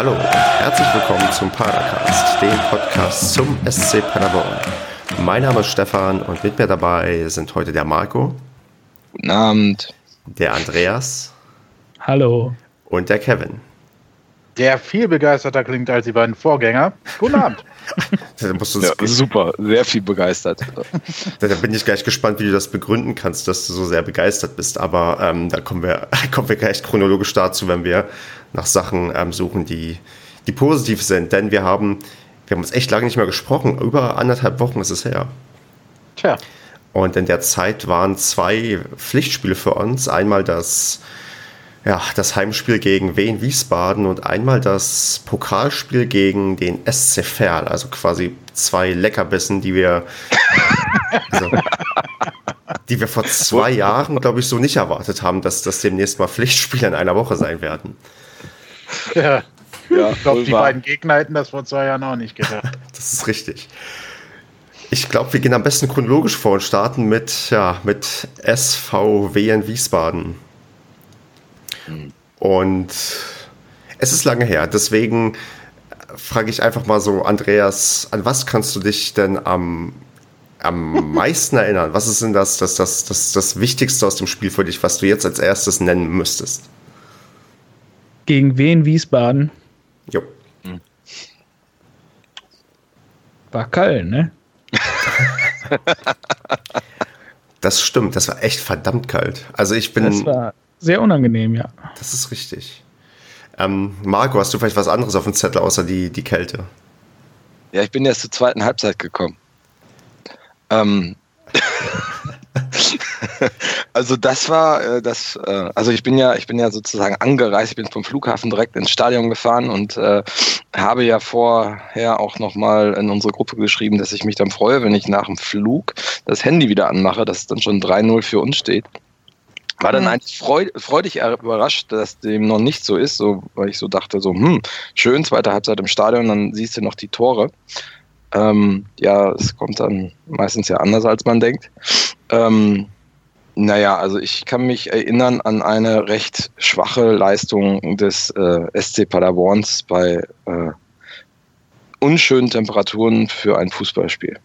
Hallo und herzlich willkommen zum Paracast, dem Podcast zum SC Paderborn. Mein Name ist Stefan und mit mir dabei sind heute der Marco. Guten Abend. Der Andreas. Hallo. Und der Kevin. Der viel begeisterter klingt als die beiden Vorgänger. Guten Abend. da musst du ja, super, sehr viel begeistert. Da, da, bin ich gleich gespannt, wie du das begründen kannst, dass du so sehr begeistert bist. Aber ähm, da kommen wir, kommen wir gleich chronologisch dazu, wenn wir nach Sachen ähm, suchen, die, die positiv sind. Denn wir haben, wir haben uns echt lange nicht mehr gesprochen. Über anderthalb Wochen ist es her. Tja. Und in der Zeit waren zwei Pflichtspiele für uns. Einmal das, ja, das Heimspiel gegen Wien Wiesbaden und einmal das Pokalspiel gegen den SC Verl. Also quasi zwei Leckerbissen, die wir, also, die wir vor zwei Jahren, glaube ich, so nicht erwartet haben, dass das demnächst mal Pflichtspiele in einer Woche sein werden. Ja. ja ich glaube, die beiden Gegner hätten das vor zwei Jahren auch nicht gedacht. das ist richtig. Ich glaube, wir gehen am besten chronologisch vor und starten mit, ja, mit SVW in Wiesbaden. Hm. Und es ist lange her, deswegen frage ich einfach mal so, Andreas, an was kannst du dich denn am, am meisten erinnern? Was ist denn das, das, das, das, das Wichtigste aus dem Spiel für dich, was du jetzt als erstes nennen müsstest? Gegen wen Wiesbaden? Jo. War Köln, ne? das stimmt, das war echt verdammt kalt. Also ich bin. Das war sehr unangenehm, ja. Das ist richtig. Ähm, Marco, hast du vielleicht was anderes auf dem Zettel außer die, die Kälte? Ja, ich bin erst zur zweiten Halbzeit gekommen. Ähm, also das war äh, das, äh, also ich bin ja, ich bin ja sozusagen angereist, ich bin vom Flughafen direkt ins Stadion gefahren und äh, habe ja vorher auch nochmal in unsere Gruppe geschrieben, dass ich mich dann freue, wenn ich nach dem Flug das Handy wieder anmache, dass es dann schon 3-0 für uns steht. War dann eigentlich freudig, freudig überrascht, dass dem noch nicht so ist, so, weil ich so dachte, so, hm, schön, zweite Halbzeit im Stadion, dann siehst du noch die Tore. Ähm, ja, es kommt dann meistens ja anders, als man denkt. Ähm, naja, also ich kann mich erinnern an eine recht schwache Leistung des äh, SC Paderborns bei äh, unschönen Temperaturen für ein Fußballspiel.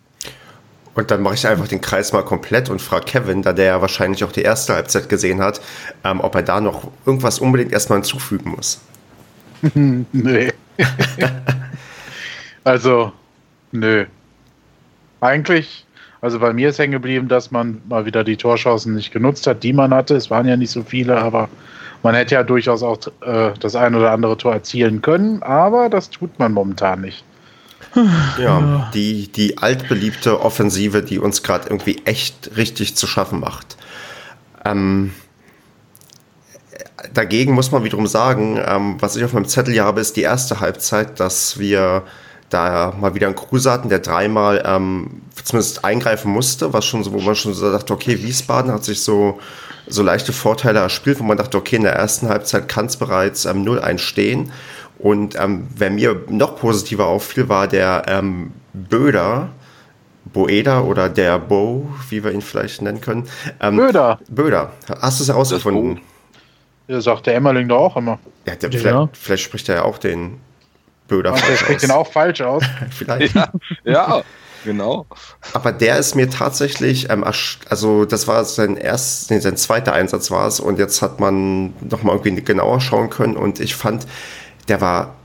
Und dann mache ich einfach den Kreis mal komplett und frage Kevin, da der ja wahrscheinlich auch die erste Halbzeit gesehen hat, ähm, ob er da noch irgendwas unbedingt erstmal hinzufügen muss. nee. also, nö. Eigentlich also bei mir ist hängen geblieben, dass man mal wieder die Torchancen nicht genutzt hat, die man hatte. Es waren ja nicht so viele, aber man hätte ja durchaus auch äh, das ein oder andere Tor erzielen können, aber das tut man momentan nicht. Ja, die, die altbeliebte Offensive, die uns gerade irgendwie echt richtig zu schaffen macht. Ähm, dagegen muss man wiederum sagen, ähm, was ich auf meinem Zettel hier habe, ist die erste Halbzeit, dass wir da mal wieder einen Kruse hatten, der dreimal ähm, zumindest eingreifen musste, was schon so, wo man schon so dachte, okay, Wiesbaden hat sich so, so leichte Vorteile erspielt, wo man dachte, okay, in der ersten Halbzeit kann es bereits ähm, 0-1 stehen. Und ähm, wer mir noch positiver auffiel, war der ähm, Böder, Boeda oder der Bo, wie wir ihn vielleicht nennen können. Ähm, Böder. Böder. Hast du es herausgefunden? Ja, sagt der Emmerling doch auch immer. Ja, der, ja. Vielleicht, vielleicht, spricht er ja auch den Böder Und der spricht den auch falsch aus. vielleicht. Ja, ja, genau. Aber der ist mir tatsächlich, ähm, also das war sein erst, nee, sein zweiter Einsatz war es und jetzt hat man nochmal irgendwie genauer schauen können und ich fand, der war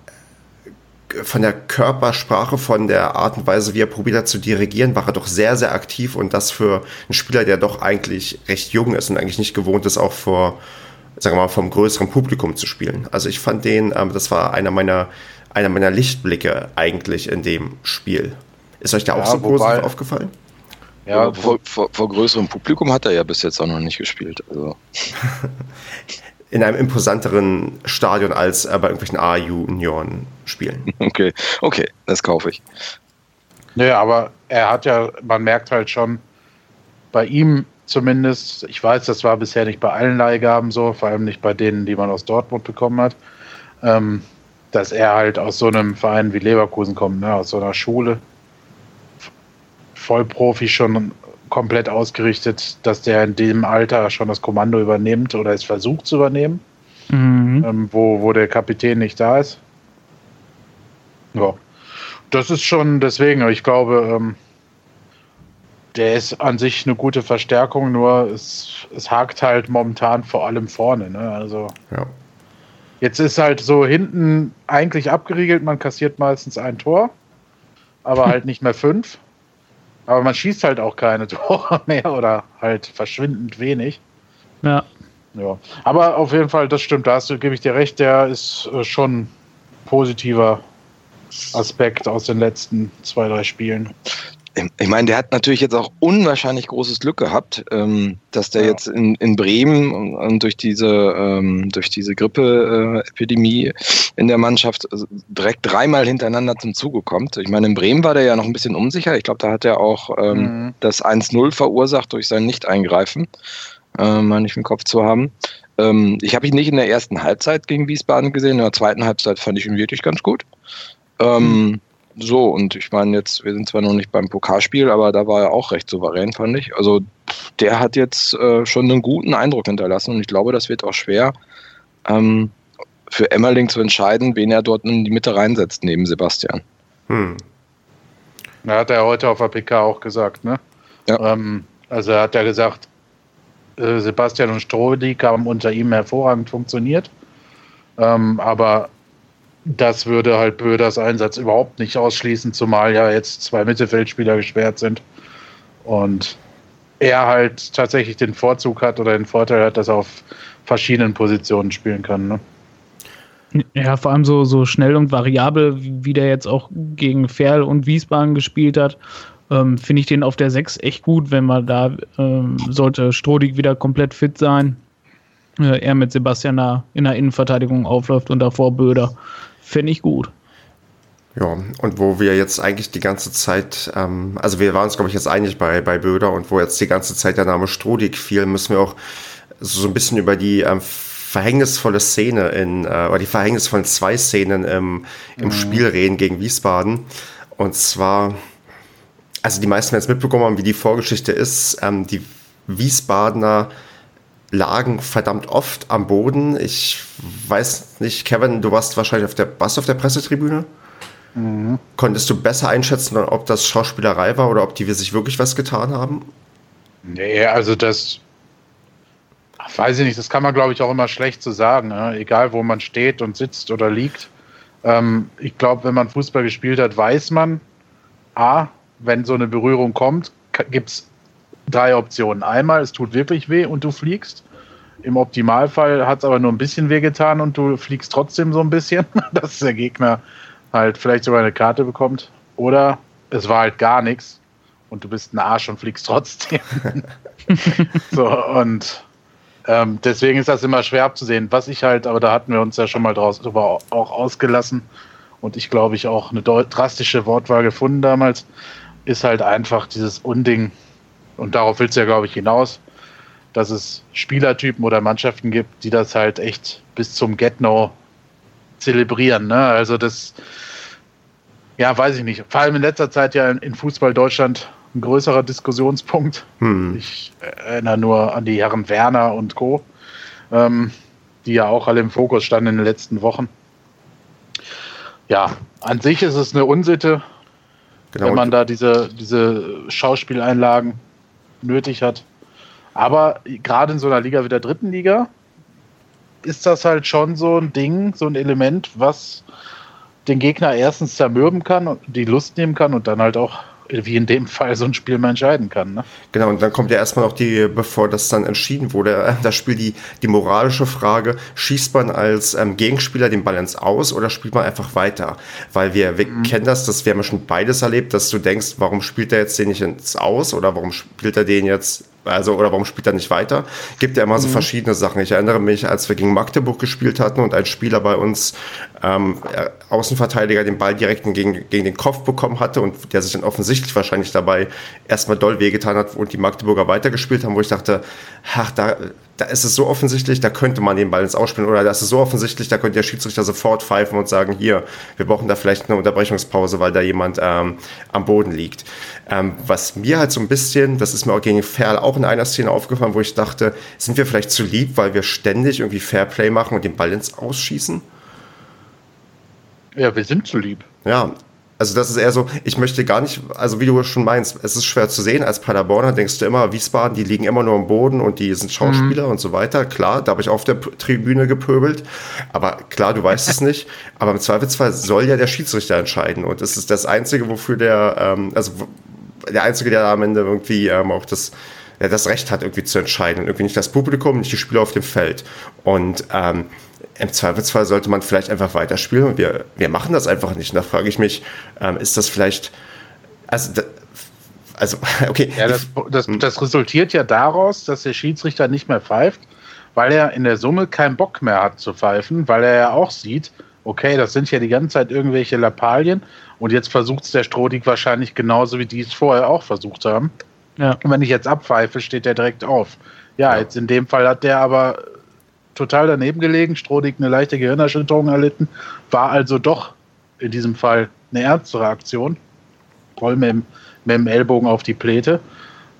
von der Körpersprache, von der Art und Weise, wie er probiert hat zu dirigieren, war er doch sehr, sehr aktiv und das für einen Spieler, der doch eigentlich recht jung ist und eigentlich nicht gewohnt ist, auch vor, sagen wir mal, vom größeren Publikum zu spielen. Also ich fand den, ähm, das war einer meiner, einer meiner Lichtblicke eigentlich in dem Spiel. Ist euch da ja, auch so positiv aufgefallen? Ja, vor, vor, vor, größerem Publikum hat er ja bis jetzt auch noch nicht gespielt. Also. in einem imposanteren Stadion als bei irgendwelchen A-Junioren spielen. Okay, okay, das kaufe ich. Naja, aber er hat ja, man merkt halt schon, bei ihm zumindest, ich weiß, das war bisher nicht bei allen Leihgaben so, vor allem nicht bei denen, die man aus Dortmund bekommen hat, ähm, dass er halt aus so einem Verein wie Leverkusen kommt, ne, aus so einer Schule, Vollprofi schon komplett ausgerichtet, dass der in dem Alter schon das Kommando übernimmt oder es versucht zu übernehmen, mhm. ähm, wo, wo der Kapitän nicht da ist. Ja, das ist schon deswegen, ich glaube, ähm, der ist an sich eine gute Verstärkung, nur es, es hakt halt momentan vor allem vorne. Ne? Also Ja. jetzt ist halt so hinten eigentlich abgeriegelt, man kassiert meistens ein Tor, aber halt nicht mehr fünf. Aber man schießt halt auch keine Tore mehr oder halt verschwindend wenig. Ja. Ja, aber auf jeden Fall, das stimmt, da hast du, gebe ich dir recht, der ist äh, schon positiver Aspekt aus den letzten zwei, drei Spielen. Ich meine, der hat natürlich jetzt auch unwahrscheinlich großes Glück gehabt, ähm, dass der Ja. jetzt in, in Bremen und, durch diese ähm, durch diese Grippe-Epidemie in der Mannschaft also direkt dreimal hintereinander zum Zuge kommt. Ich meine, in Bremen war der ja noch ein bisschen unsicher. Ich glaube, da hat er auch ähm, Mhm. das 1-0 verursacht durch sein Nicht-Eingreifen, meine ich im Kopf zu haben. Ich habe ihn nicht in der ersten Halbzeit gegen Wiesbaden gesehen, in der zweiten Halbzeit fand ich ihn wirklich ganz gut. Ähm, So, und ich meine jetzt, wir sind zwar noch nicht beim Pokalspiel, aber da war er auch recht souverän, fand ich. Also der hat jetzt äh, schon einen guten Eindruck hinterlassen und ich glaube, das wird auch schwer ähm, für Emmerling zu entscheiden, wen er dort in die Mitte reinsetzt neben Sebastian. Hm. Da hat er heute auf der PK auch gesagt, ne? Ja. Ähm, also er hat ja gesagt, äh, Sebastian und Strohlik haben unter ihm hervorragend funktioniert. Ähm, aber das würde halt Böders Einsatz überhaupt nicht ausschließen, zumal ja jetzt zwei Mittelfeldspieler gesperrt sind. Und er halt tatsächlich den Vorzug hat oder den Vorteil hat, dass er auf verschiedenen Positionen spielen kann. Ne? Ja, vor allem so, so schnell und variabel, wie der jetzt auch gegen Ferl und Wiesbaden gespielt hat, ähm, finde ich den auf der 6 echt gut, wenn man da ähm, sollte Strodig wieder komplett fit sein. Äh, er mit Sebastian da in der Innenverteidigung aufläuft und davor Böder. Finde ich gut. Ja, und wo wir jetzt eigentlich die ganze Zeit, ähm, also wir waren uns, glaube ich, jetzt einig bei, bei Böder und wo jetzt die ganze Zeit der Name Strodig fiel, müssen wir auch so ein bisschen über die ähm, verhängnisvolle Szene in, äh, oder die verhängnisvollen zwei Szenen im, im Spiel reden gegen Wiesbaden. Und zwar, also die meisten werden es mitbekommen haben, wie die Vorgeschichte ist. Ähm, die Wiesbadener lagen verdammt oft am Boden. Ich weiß nicht, Kevin, du warst wahrscheinlich auf der, warst auf der Pressetribüne? Konntest du besser einschätzen, ob das Schauspielerei war oder ob die sich wirklich was getan haben? Nee, also das ach, weiß ich nicht, das kann man glaube ich auch immer schlecht zu sagen, ne? egal wo man steht und sitzt oder liegt. Ähm, ich glaube, wenn man Fußball gespielt hat, weiß man, A, wenn so eine Berührung kommt, gibt es drei Optionen. Einmal, es tut wirklich weh und du fliegst. Im Optimalfall hat es aber nur ein bisschen weh getan und du fliegst trotzdem so ein bisschen, dass der Gegner halt vielleicht sogar eine Karte bekommt. Oder es war halt gar nichts und du bist ein Arsch und fliegst trotzdem. so, und ähm, deswegen ist das immer schwer abzusehen. Was ich halt, aber da hatten wir uns ja schon mal draus drüber auch ausgelassen und ich glaube ich auch eine drastische Wortwahl gefunden damals, ist halt einfach dieses Unding und darauf willst du ja glaube ich hinaus, dass es Spielertypen oder Mannschaften gibt, die das halt echt bis zum Get-No zelebrieren. Ne? Also das, ja, weiß ich nicht. Vor allem in letzter Zeit ja in, Fußball Deutschland ein größerer Diskussionspunkt. Hm. Ich erinnere nur an die Herren Werner und Co., ähm, die ja auch alle im Fokus standen in den letzten Wochen. Ja, an sich ist es eine Unsitte, Genau. wenn man da diese, diese Schauspieleinlagen nötig hat. Aber gerade in so einer Liga wie der dritten Liga ist das halt schon so ein Ding, so ein Element, was den Gegner erstens zermürben kann und die Lust nehmen kann und dann halt auch, wie in dem Fall, so ein Spiel mal entscheiden kann. Ne? Genau, und dann kommt ja erstmal noch die, bevor das dann entschieden wurde, äh, das Spiel die, die moralische Frage, schießt man als ähm, Gegenspieler den Ball ins Aus oder spielt man einfach weiter? Weil wir, wir kennen das, das wir haben schon beides erlebt, dass du denkst, warum spielt er jetzt den nicht ins Aus oder warum spielt er den jetzt, also, oder warum spielt er nicht weiter? Gibt ja immer so verschiedene Sachen. Ich erinnere mich, als wir gegen Magdeburg gespielt hatten und ein Spieler bei uns, ähm, äh, Außenverteidiger, den Ball direkt gegen, gegen den Kopf bekommen hatte und der sich dann offensichtlich wahrscheinlich dabei erstmal doll wehgetan hat und die Magdeburger weitergespielt haben, wo ich dachte, ach, da, da ist es so offensichtlich, da könnte man den Ball ins Ausspielen oder da ist es so offensichtlich, da könnte der Schiedsrichter sofort pfeifen und sagen, hier, wir brauchen da vielleicht eine Unterbrechungspause, weil da jemand ähm, am Boden liegt. Ähm, was mir halt so ein bisschen, das ist mir auch gegen Ferl auch in einer Szene aufgefallen, wo ich dachte, sind wir vielleicht zu lieb, weil wir ständig irgendwie Fairplay machen und den Ball ins Ausschießen? Ja, wir sind zu lieb. Ja, also das ist eher so, ich möchte gar nicht, also wie du schon meinst, es ist schwer zu sehen. Als Paderborner denkst du immer, Wiesbaden, die liegen immer nur am Boden und die sind Schauspieler mhm. und so weiter. Klar, da habe ich auf der Tribüne gepöbelt. Aber klar, du weißt es nicht. Aber im Zweifelsfall soll ja der Schiedsrichter entscheiden. Und das ist das Einzige, wofür der, ähm, also der Einzige, der am Ende irgendwie ähm, auch das, ja, das Recht hat, irgendwie zu entscheiden. Und irgendwie nicht das Publikum, nicht die Spieler auf dem Feld. Und ähm, im Zweifelsfall sollte man vielleicht einfach weiterspielen und wir, wir machen das einfach nicht. Und da frage ich mich, ähm, ist das vielleicht, also, da, also okay. Ja, das, das, das resultiert ja daraus, dass der Schiedsrichter nicht mehr pfeift, weil er in der Summe keinen Bock mehr hat zu pfeifen, weil er ja auch sieht, okay, das sind ja die ganze Zeit irgendwelche Lappalien und jetzt versucht es der Strohdig wahrscheinlich genauso, wie die es vorher auch versucht haben. Ja. Und wenn ich jetzt abpfeife, steht der direkt auf. Ja, ja, jetzt in dem Fall hat der aber total daneben gelegen, Strohdig eine leichte Gehirnerschütterung erlitten, war also doch in diesem Fall eine ernstere Aktion. Voll mit dem, mit dem Ellbogen auf die Pläte.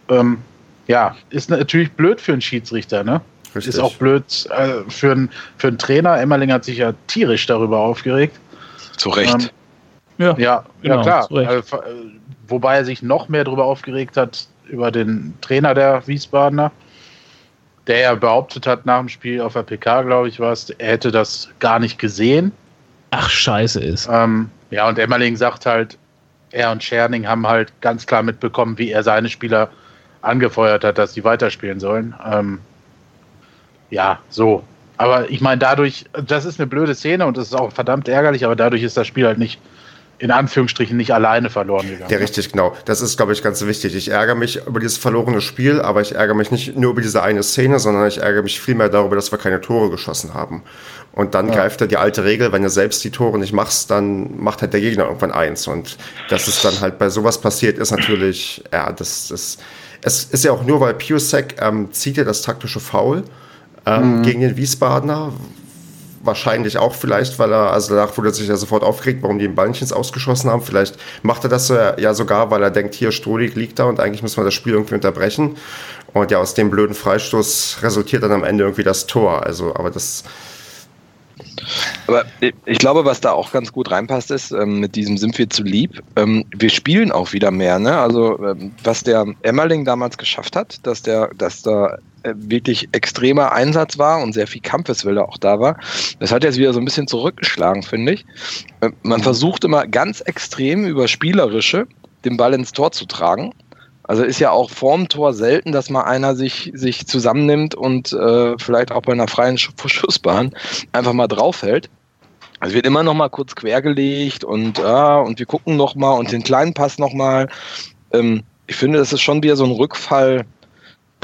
Ähm, ja, ist natürlich blöd für einen Schiedsrichter, ne? Richtig. Ist auch blöd äh, für, einen, für einen Trainer. Emmerling hat sich ja tierisch darüber aufgeregt. Zu Recht. Ähm, ja, ja, genau, ja, klar. Also, äh, wobei er sich noch mehr darüber aufgeregt hat, über den Trainer der Wiesbadener der ja behauptet hat nach dem Spiel auf der PK, glaube ich, war es, er hätte das gar nicht gesehen. Ach, scheiße ist. Ähm, ja, und Emmerling sagt halt, er und Scherning haben halt ganz klar mitbekommen, wie er seine Spieler angefeuert hat, dass sie weiterspielen sollen. Ähm, ja, so. Aber ich meine, dadurch, das ist eine blöde Szene und das ist auch verdammt ärgerlich, aber dadurch ist das Spiel halt nicht in Anführungsstrichen nicht alleine verloren gegangen. Ja, richtig, genau. Das ist, glaube ich, ganz wichtig. Ich ärgere mich über dieses verlorene Spiel, aber ich ärgere mich nicht nur über diese eine Szene, sondern ich ärgere mich vielmehr darüber, dass wir keine Tore geschossen haben. Und dann ja. greift er die alte Regel, wenn du selbst die Tore nicht machst, dann macht halt der Gegner irgendwann eins. Und dass es dann halt bei sowas passiert, ist natürlich, ja, das, das, es ist ja auch nur, weil Piusek ähm, zieht ja das taktische Foul ähm, mhm. gegen den Wiesbadener, wahrscheinlich auch vielleicht, weil er, also danach wurde er sich ja sofort aufgeregt, warum die den Ball nicht ins Ausgeschossen haben. Vielleicht macht er das ja sogar, weil er denkt, hier Strohlig liegt da und eigentlich müssen wir das Spiel irgendwie unterbrechen. Und ja, aus dem blöden Freistoß resultiert dann am Ende irgendwie das Tor. Also, aber das. Aber ich glaube, was da auch ganz gut reinpasst, ist, ähm, mit diesem sind wir zu lieb. Ähm, wir spielen auch wieder mehr. Ne? Also, ähm, was der Emmerling damals geschafft hat, dass, der, dass da äh, wirklich extremer Einsatz war und sehr viel Kampfeswille auch da war. Das hat jetzt wieder so ein bisschen zurückgeschlagen, finde ich. Äh, man versucht immer ganz extrem über Spielerische den Ball ins Tor zu tragen. Also ist ja auch vorm Tor selten, dass mal einer sich, sich zusammennimmt und äh, vielleicht auch bei einer freien Schussbahn einfach mal draufhält. Also wird immer noch mal kurz quergelegt und, ah, und wir gucken noch mal und den kleinen Pass noch mal. Ähm, ich finde, das ist schon wieder so ein Rückfall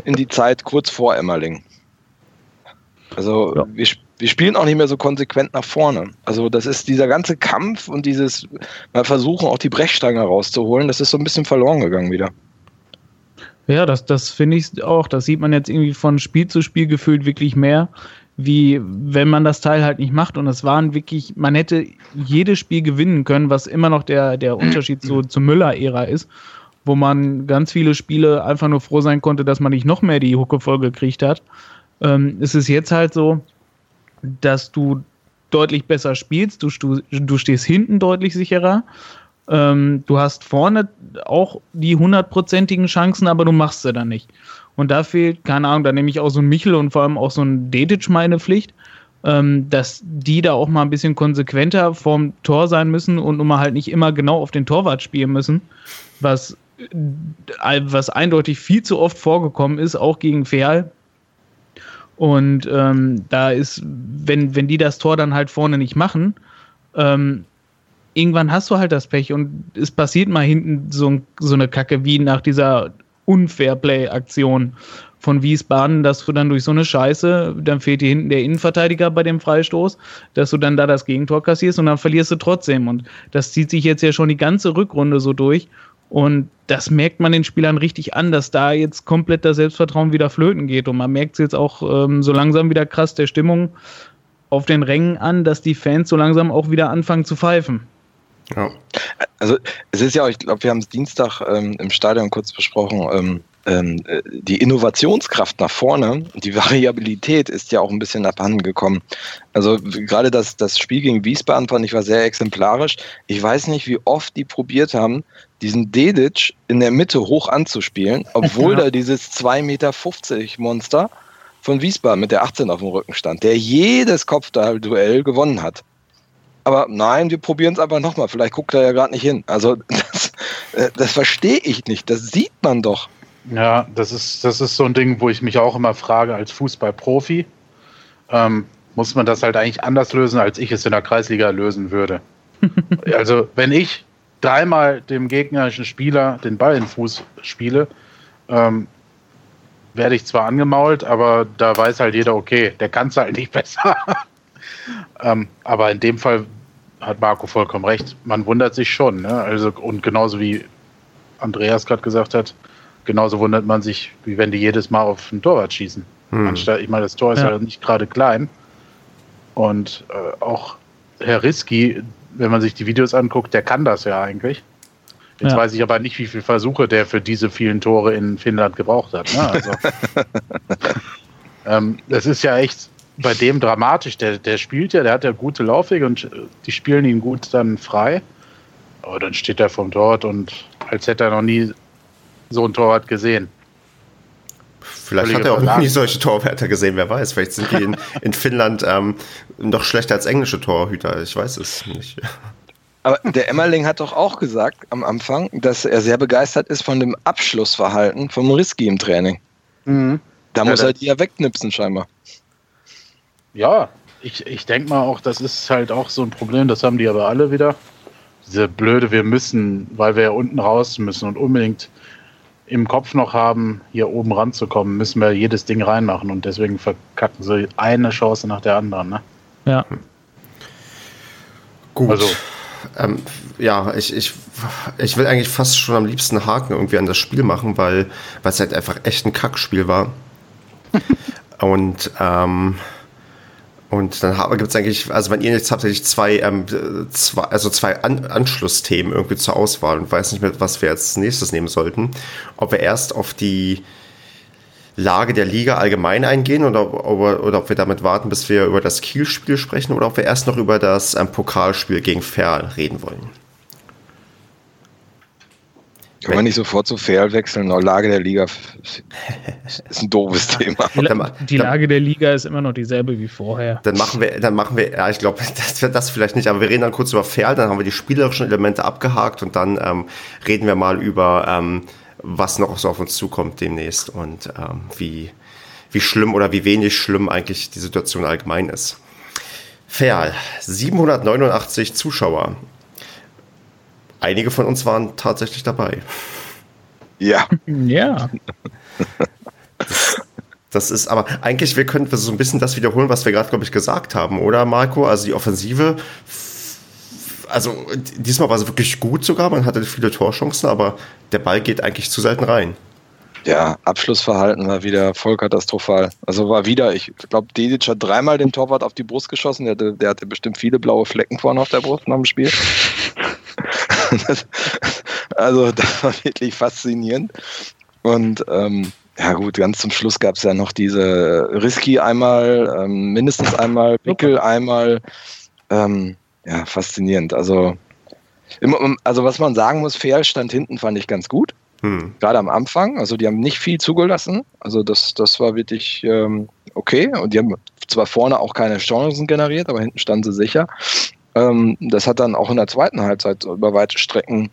in die Zeit kurz vor Emmerling. Also ja. wir, wir spielen auch nicht mehr so konsequent nach vorne. Also das ist dieser ganze Kampf und dieses mal versuchen auch die Brechstange rauszuholen, das ist so ein bisschen verloren gegangen wieder. Ja, das, das finde ich auch. Das sieht man jetzt irgendwie von Spiel zu Spiel gefühlt wirklich mehr, wie wenn man das Teil halt nicht macht. Und es waren wirklich, man hätte jedes Spiel gewinnen können, was immer noch der, der Unterschied zu, zur Müller-Ära ist wo man ganz viele Spiele einfach nur froh sein konnte, dass man nicht noch mehr die Hucke voll gekriegt hat. Ähm, es ist jetzt halt so, dass du deutlich besser spielst, du, du stehst hinten deutlich sicherer. Ähm, du hast vorne auch die hundertprozentigen Chancen, aber du machst sie dann nicht. Und da fehlt, keine Ahnung, da nehme ich auch so ein Michel und vor allem auch so ein Dedic meine Pflicht, ähm, dass die da auch mal ein bisschen konsequenter vorm Tor sein müssen und immer halt nicht immer genau auf den Torwart spielen müssen, was was eindeutig viel zu oft vorgekommen ist, auch gegen Feal. Und ähm, da ist, wenn, wenn die das Tor dann halt vorne nicht machen, ähm, irgendwann hast du halt das Pech und es passiert mal hinten so, so eine Kacke wie nach dieser Unfairplay-Aktion von Wiesbaden, dass du dann durch so eine Scheiße, dann fehlt dir hinten der Innenverteidiger bei dem Freistoß, dass du dann da das Gegentor kassierst und dann verlierst du trotzdem. Und das zieht sich jetzt ja schon die ganze Rückrunde so durch. Und das merkt man den Spielern richtig an, dass da jetzt komplett das Selbstvertrauen wieder flöten geht. Und man merkt es jetzt auch ähm, so langsam wieder krass der Stimmung auf den Rängen an, dass die Fans so langsam auch wieder anfangen zu pfeifen. Ja. Also es ist ja ich glaube, wir haben es Dienstag ähm, im Stadion kurz besprochen. Ähm, ähm, äh, die Innovationskraft nach vorne, die Variabilität ist ja auch ein bisschen abhanden gekommen. Also gerade das, das Spiel gegen Wiesbaden fand ich war sehr exemplarisch. Ich weiß nicht, wie oft die probiert haben, diesen Dedic in der Mitte hoch anzuspielen, obwohl ja. da dieses 2,50 Meter Monster von Wiesbaden mit der 18 auf dem Rücken stand, der jedes Kopfduell gewonnen hat. Aber nein, wir probieren es einfach nochmal. Vielleicht guckt er ja gerade nicht hin. Also das, äh, das verstehe ich nicht. Das sieht man doch. Ja, das ist, das ist so ein Ding, wo ich mich auch immer frage, als Fußballprofi, ähm, muss man das halt eigentlich anders lösen, als ich es in der Kreisliga lösen würde. also, wenn ich dreimal dem gegnerischen Spieler den Ball in den Fuß spiele, ähm, werde ich zwar angemault, aber da weiß halt jeder, okay, der kann es halt nicht besser. ähm, aber in dem Fall hat Marco vollkommen recht. Man wundert sich schon. Ne? Also, und genauso wie Andreas gerade gesagt hat, genauso wundert man sich, wie wenn die jedes Mal auf ein Torwart schießen. Hm. Anstatt, ich meine, das Tor ist ja, ja nicht gerade klein. Und äh, auch Herr Riski, wenn man sich die Videos anguckt, der kann das ja eigentlich. Jetzt ja. weiß ich aber nicht, wie viele Versuche der für diese vielen Tore in Finnland gebraucht hat. Ne? Also, ähm, das ist ja echt bei dem dramatisch. Der, der spielt ja, der hat ja gute Laufwege und die spielen ihn gut dann frei. Aber dann steht er vom Torwart und als hätte er noch nie so ein Torwart gesehen. Vielleicht Völlige hat er auch noch nie solche Torwärter gesehen, wer weiß. Vielleicht sind die in, in Finnland ähm, noch schlechter als englische Torhüter. Ich weiß es nicht. Aber der Emmerling hat doch auch gesagt am Anfang, dass er sehr begeistert ist von dem Abschlussverhalten vom Risky im Training. Mhm. Da ja, muss er die ja wegknipsen, scheinbar. Ja, ich, ich denke mal auch, das ist halt auch so ein Problem, das haben die aber alle wieder. Diese blöde, wir müssen, weil wir ja unten raus müssen und unbedingt im Kopf noch haben, hier oben ranzukommen, müssen wir jedes Ding reinmachen und deswegen verkacken sie eine Chance nach der anderen. Ne? Ja. Gut. Also, ähm, ja, ich, ich, ich will eigentlich fast schon am liebsten Haken irgendwie an das Spiel machen, weil, weil es halt einfach echt ein Kackspiel war. und ähm, und dann gibt es eigentlich, also wenn ihr jetzt hauptsächlich zwei, ähm, zwei, also zwei An Anschlussthemen irgendwie zur Auswahl und weiß nicht mehr, was wir als nächstes nehmen sollten. Ob wir erst auf die Lage der Liga allgemein eingehen oder, oder, oder ob wir damit warten, bis wir über das Kiel-Spiel sprechen oder ob wir erst noch über das ähm, Pokalspiel gegen Ferl reden wollen. Kann man nicht sofort zu Fair wechseln? No, Lage der Liga ist ein doofes Thema. Die Lage der Liga ist immer noch dieselbe wie vorher. Dann machen wir, dann machen wir, ja, ich glaube, das wird das vielleicht nicht, aber wir reden dann kurz über Fair, dann haben wir die spielerischen Elemente abgehakt und dann ähm, reden wir mal über, ähm, was noch so auf uns zukommt demnächst und ähm, wie, wie schlimm oder wie wenig schlimm eigentlich die Situation allgemein ist. Fair, 789 Zuschauer einige von uns waren tatsächlich dabei. Ja. Ja. Das, das ist aber eigentlich, wir könnten so ein bisschen das wiederholen, was wir gerade, glaube ich, gesagt haben, oder Marco? Also die Offensive, also diesmal war es wirklich gut sogar, man hatte viele Torchancen, aber der Ball geht eigentlich zu selten rein. Ja, Abschlussverhalten war wieder voll katastrophal. Also war wieder, ich glaube, Dedic hat dreimal den Torwart auf die Brust geschossen. Der hatte, der hatte bestimmt viele blaue Flecken vorne auf der Brust nach dem Spiel. also das war wirklich faszinierend. Und ähm, ja gut, ganz zum Schluss gab es ja noch diese Risky einmal, ähm, mindestens einmal, Pickel einmal. Ähm, ja, faszinierend. Also, also was man sagen muss, Fair stand hinten fand ich ganz gut. Hm. Gerade am Anfang. Also die haben nicht viel zugelassen. Also das, das war wirklich ähm, okay. Und die haben zwar vorne auch keine Chancen generiert, aber hinten standen sie sicher. Ähm, das hat dann auch in der zweiten Halbzeit über weite Strecken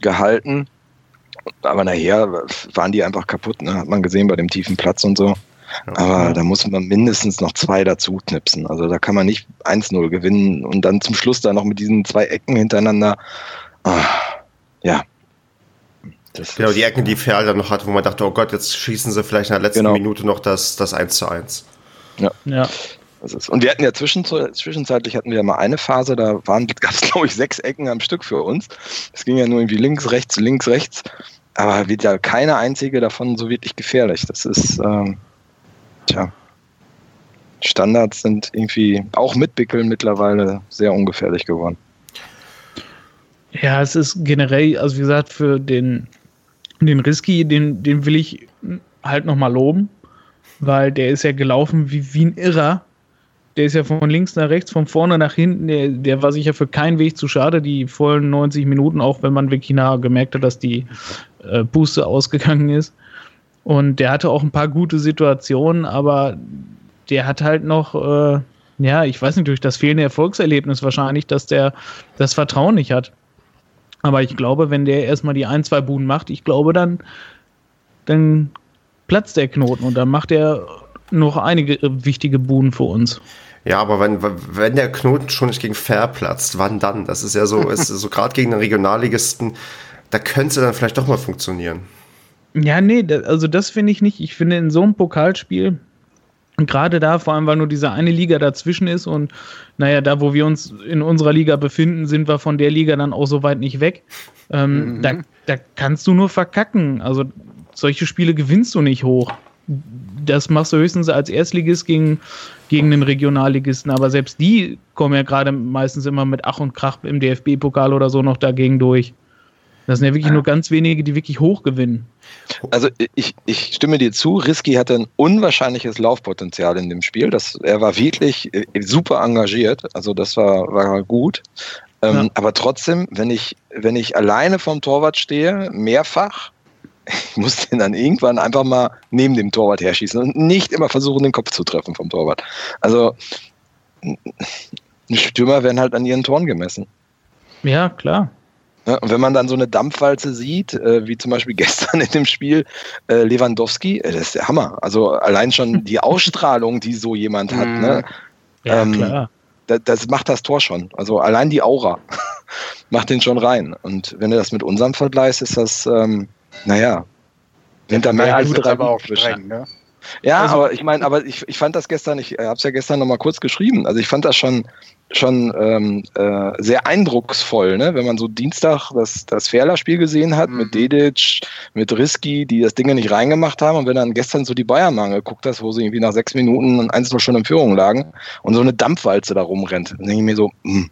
gehalten. Aber nachher waren die einfach kaputt, ne? hat man gesehen bei dem tiefen Platz und so. Aber da muss man mindestens noch zwei dazu knipsen. Also da kann man nicht 1-0 gewinnen und dann zum Schluss da noch mit diesen zwei Ecken hintereinander. Ah, ja. Das genau, die Ecken, die Ferl dann noch hat, wo man dachte, oh Gott, jetzt schießen sie vielleicht in der letzten genau. Minute noch das, das 1 zu 1. Ja. ja. Und wir hatten ja zwischenzeitlich hatten wir ja mal eine Phase, da gab es, glaube ich, sechs Ecken am Stück für uns. Es ging ja nur irgendwie links, rechts, links, rechts. Aber wird ja keine einzige davon so wirklich gefährlich. Das ist, ähm, tja, Standards sind irgendwie auch mit Bickeln mittlerweile sehr ungefährlich geworden. Ja, es ist generell, also wie gesagt, für den Den Risky, den, den will ich halt nochmal loben, weil der ist ja gelaufen wie, wie ein Irrer. Der ist ja von links nach rechts, von vorne nach hinten. Der, der war sicher für keinen Weg zu schade, die vollen 90 Minuten, auch wenn man wirklich nachher gemerkt hat, dass die äh, Puste ausgegangen ist. Und der hatte auch ein paar gute Situationen, aber der hat halt noch, äh, ja, ich weiß nicht, durch das fehlende Erfolgserlebnis wahrscheinlich, dass der das Vertrauen nicht hat. Aber ich glaube, wenn der erstmal die ein, zwei Buden macht, ich glaube, dann, dann platzt der Knoten und dann macht er noch einige wichtige Buden für uns. Ja, aber wenn, wenn der Knoten schon nicht gegen Fair platzt, wann dann? Das ist ja so, ist so gerade gegen den Regionalligisten, da könnte dann vielleicht doch mal funktionieren. Ja, nee, also das finde ich nicht. Ich finde in so einem Pokalspiel, gerade da, vor allem weil nur diese eine Liga dazwischen ist und naja, da wo wir uns in unserer Liga befinden, sind wir von der Liga dann auch so weit nicht weg. Ähm, mhm. da, da kannst du nur verkacken. Also solche Spiele gewinnst du nicht hoch. Das machst du höchstens als Erstligist gegen, gegen den Regionalligisten, aber selbst die kommen ja gerade meistens immer mit Ach und Krach im DFB-Pokal oder so noch dagegen durch. Das sind ja wirklich nur ganz wenige, die wirklich hoch gewinnen. Also ich, ich stimme dir zu, Risky hatte ein unwahrscheinliches Laufpotenzial in dem Spiel. Das, er war wirklich äh, super engagiert, also das war, war gut. Ähm, ja. Aber trotzdem, wenn ich, wenn ich alleine vom Torwart stehe, mehrfach, ich muss den dann irgendwann einfach mal neben dem Torwart herschießen und nicht immer versuchen, den Kopf zu treffen vom Torwart. Also Stürmer werden halt an ihren Toren gemessen. Ja, klar. Ja, und wenn man dann so eine Dampfwalze sieht, äh, wie zum Beispiel gestern in dem Spiel äh, Lewandowski, äh, das ist der Hammer. Also allein schon die Ausstrahlung, die so jemand hat, ne? Ja, ähm, klar. Das, das macht das Tor schon. Also allein die Aura macht den schon rein. Und wenn du das mit unserem vergleichst, ist das, ähm, naja, sind da mehr als drei aber auch streng, ne? Ja, also, aber ich meine, aber ich, ich fand das gestern, ich habe es ja gestern nochmal kurz geschrieben, also ich fand das schon, schon ähm, äh, sehr eindrucksvoll, ne? wenn man so Dienstag das, das Ferler-Spiel gesehen hat mhm. mit Dedic, mit Risky, die das Ding nicht reingemacht haben und wenn dann gestern so die Bayern mal geguckt hast, wo sie irgendwie nach sechs Minuten eins nur schon in Führung lagen und so eine Dampfwalze da rumrennt, dann denke ich mir so, mh, hm,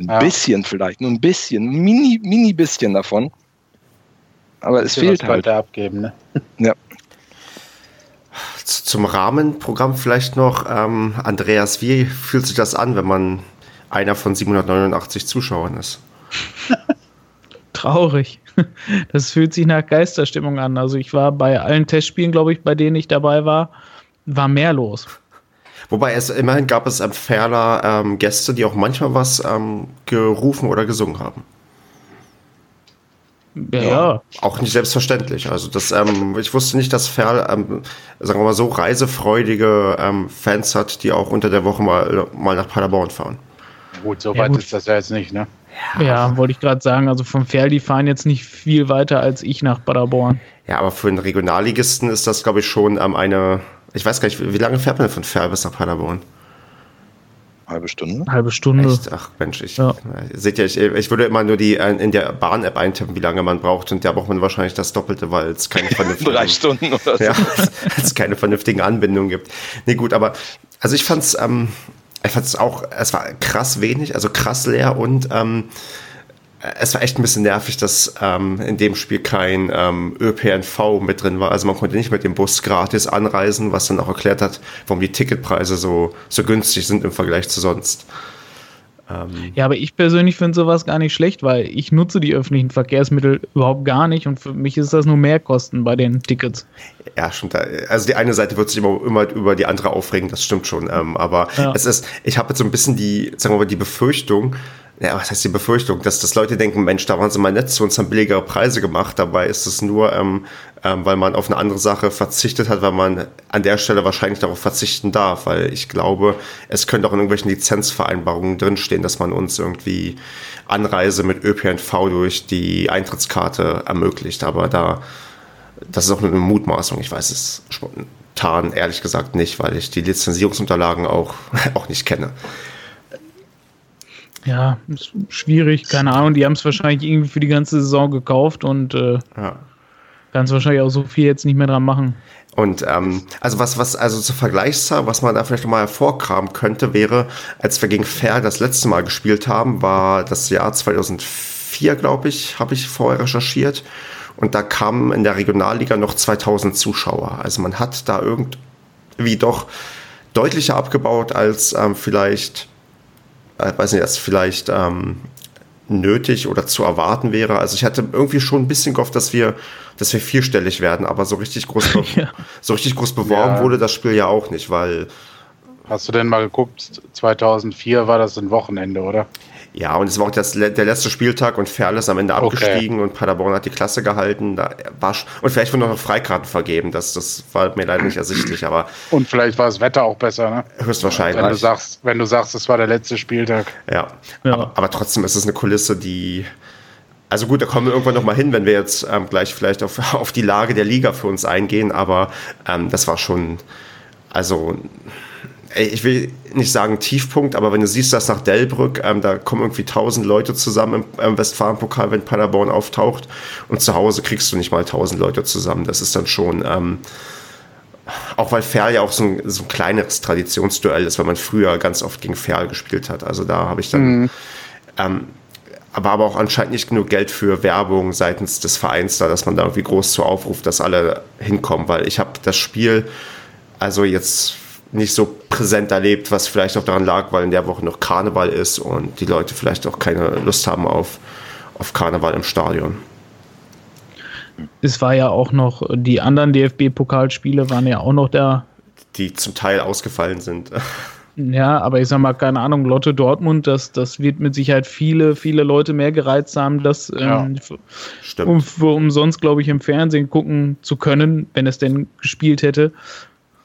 ein ja. bisschen vielleicht, nur ein bisschen, ein mini, mini bisschen davon. Aber es fehlt halt. abgeben, ne? Ja. Zum Rahmenprogramm vielleicht noch, ähm, Andreas, wie fühlt sich das an, wenn man einer von 789 Zuschauern ist? Traurig. Das fühlt sich nach Geisterstimmung an. Also ich war bei allen Testspielen, glaube ich, bei denen ich dabei war, war mehr los. Wobei es immerhin gab es am Ferner ähm, Gäste, die auch manchmal was ähm, gerufen oder gesungen haben. Ja, ja. Auch nicht selbstverständlich. Also das, ähm, ich wusste nicht, dass Ferl, ähm, sagen wir mal so, reisefreudige ähm, Fans hat, die auch unter der Woche mal, mal nach Paderborn fahren. Gut, so ja, weit gut. ist das ja jetzt nicht, ne? Ja, ja wollte ich gerade sagen. Also vom Ferl, die fahren jetzt nicht viel weiter als ich nach Paderborn. Ja, aber für einen Regionalligisten ist das, glaube ich, schon ähm, eine, ich weiß gar nicht, wie lange fährt man von Ferl bis nach Paderborn? Halbe Stunde? Halbe Stunde. Echt? Ach Mensch, ich, ja. seht ihr, ich, ich würde immer nur die äh, in der Bahn-App eintippen, wie lange man braucht und da braucht man wahrscheinlich das Doppelte, weil es keine vernünftigen... Drei Stunden oder so. Ja, es keine vernünftigen Anbindungen gibt. Nee, gut, aber also ich fand's, ähm, ich fand's auch, es war krass wenig, also krass leer und ähm, es war echt ein bisschen nervig, dass ähm, in dem Spiel kein ähm, ÖPNV mit drin war. Also man konnte nicht mit dem Bus gratis anreisen, was dann auch erklärt hat, warum die Ticketpreise so, so günstig sind im Vergleich zu sonst. Ähm ja, aber ich persönlich finde sowas gar nicht schlecht, weil ich nutze die öffentlichen Verkehrsmittel überhaupt gar nicht und für mich ist das nur Mehrkosten bei den Tickets. Ja, stimmt. Also die eine Seite wird sich immer, immer über die andere aufregen, das stimmt schon. Ähm, aber ja. es ist, ich habe jetzt so ein bisschen die, sagen wir mal, die Befürchtung, ja, was heißt die Befürchtung, dass, dass Leute denken, Mensch, da waren sie mal nett zu uns, haben billigere Preise gemacht. Dabei ist es nur, ähm, ähm, weil man auf eine andere Sache verzichtet hat, weil man an der Stelle wahrscheinlich darauf verzichten darf. Weil ich glaube, es könnte auch in irgendwelchen Lizenzvereinbarungen drinstehen, dass man uns irgendwie Anreise mit ÖPNV durch die Eintrittskarte ermöglicht. Aber da, das ist auch nur eine Mutmaßung. Ich weiß es spontan ehrlich gesagt nicht, weil ich die Lizenzierungsunterlagen auch, auch nicht kenne. Ja, ist schwierig, keine Ahnung. Die haben es wahrscheinlich irgendwie für die ganze Saison gekauft und äh, ja. kannst wahrscheinlich auch so viel jetzt nicht mehr dran machen. Und ähm, also was, was, also zur Vergleichszahl, was man da vielleicht nochmal hervorkramen könnte, wäre, als wir gegen Fair das letzte Mal gespielt haben, war das Jahr 2004, glaube ich, habe ich vorher recherchiert. und da kamen in der Regionalliga noch 2000 Zuschauer. Also man hat da irgendwie doch deutlicher abgebaut als ähm, vielleicht, äh, weiß nicht, als vielleicht ähm, nötig oder zu erwarten wäre. Also ich hatte irgendwie schon ein bisschen gehofft, dass wir, dass wir vierstellig werden, aber so richtig groß, ja. so richtig groß beworben ja. wurde das Spiel ja auch nicht, weil. Hast du denn mal geguckt? 2004 war das ein Wochenende, oder? Ja, und es war auch das, der letzte Spieltag und Ferl ist am Ende abgestiegen okay. und Paderborn hat die Klasse gehalten. Da war, und vielleicht wurden noch Freikarten vergeben, das, das war mir leider nicht ersichtlich. Aber und vielleicht war das Wetter auch besser, ne? Höchstwahrscheinlich. Wenn du sagst, wenn du sagst, es war der letzte Spieltag. Ja, ja. Aber, aber trotzdem ist es eine Kulisse, die also gut, da kommen wir irgendwann nochmal hin, wenn wir jetzt ähm, gleich vielleicht auf, auf die Lage der Liga für uns eingehen, aber ähm, das war schon, also ich will nicht sagen Tiefpunkt, aber wenn du siehst, dass nach Delbrück, ähm, da kommen irgendwie tausend Leute zusammen im, im Westfalenpokal, wenn Paderborn auftaucht und zu Hause kriegst du nicht mal tausend Leute zusammen. Das ist dann schon, ähm, auch weil Ferl ja auch so ein, so ein kleineres Traditionsduell ist, weil man früher ganz oft gegen Ferl gespielt hat. Also da habe ich dann, mhm. ähm, aber aber auch anscheinend nicht genug Geld für Werbung seitens des Vereins da, dass man da irgendwie groß zu aufruft, dass alle hinkommen, weil ich habe das Spiel, also jetzt nicht so präsent erlebt, was vielleicht auch daran lag, weil in der Woche noch Karneval ist und die Leute vielleicht auch keine Lust haben auf, auf Karneval im Stadion. Es war ja auch noch, die anderen DFB-Pokalspiele waren ja auch noch da. Die zum Teil ausgefallen sind. Ja, aber ich sag mal, keine Ahnung, Lotte Dortmund, das, das wird mit Sicherheit viele, viele Leute mehr gereizt haben, das ja, ähm, um, umsonst, glaube ich, im Fernsehen gucken zu können, wenn es denn gespielt hätte.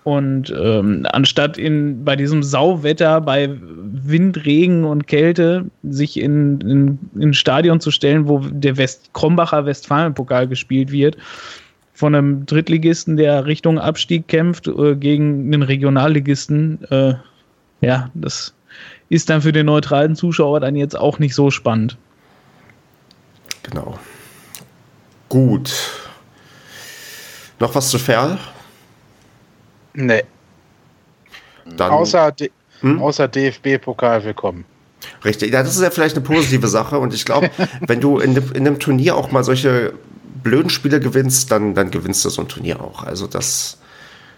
Und ähm, anstatt in, bei diesem Sauwetter, bei Wind, Regen und Kälte, sich in, in, in ein Stadion zu stellen, wo der West Krombacher Westfalenpokal gespielt wird, von einem Drittligisten, der Richtung Abstieg kämpft, äh, gegen einen Regionalligisten, äh, ja, das ist dann für den neutralen Zuschauer dann jetzt auch nicht so spannend. Genau. Gut. Noch was zu Ferl? Nee. Dann, außer, hm? außer DFB-Pokal willkommen. Richtig, ja, das ist ja vielleicht eine positive Sache und ich glaube, wenn du in, in einem Turnier auch mal solche blöden Spiele gewinnst, dann, dann gewinnst du so ein Turnier auch. Also das,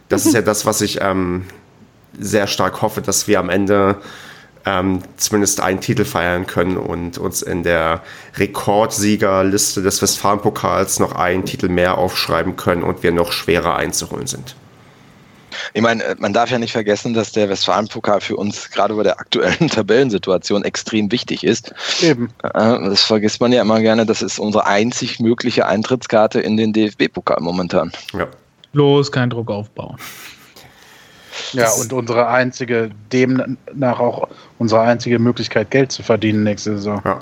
das ist ja das, was ich ähm, sehr stark hoffe, dass wir am Ende ähm, zumindest einen Titel feiern können und uns in der Rekordsiegerliste des Westfalenpokals noch einen Titel mehr aufschreiben können und wir noch schwerer einzuholen sind. Ich meine, äh, man darf ja nicht vergessen, dass der Westfalenpokal für uns gerade bei der aktuellen Tabellensituation extrem wichtig ist. Eben. Das vergisst man ja immer gerne. Das ist unsere einzig mögliche Eintrittskarte in den DFB-Pokal momentan. Ja. Bloß kein Druck aufbauen. Ja, das und unsere einzige, demnach auch unsere einzige Möglichkeit, Geld zu verdienen nächste Saison. Ja.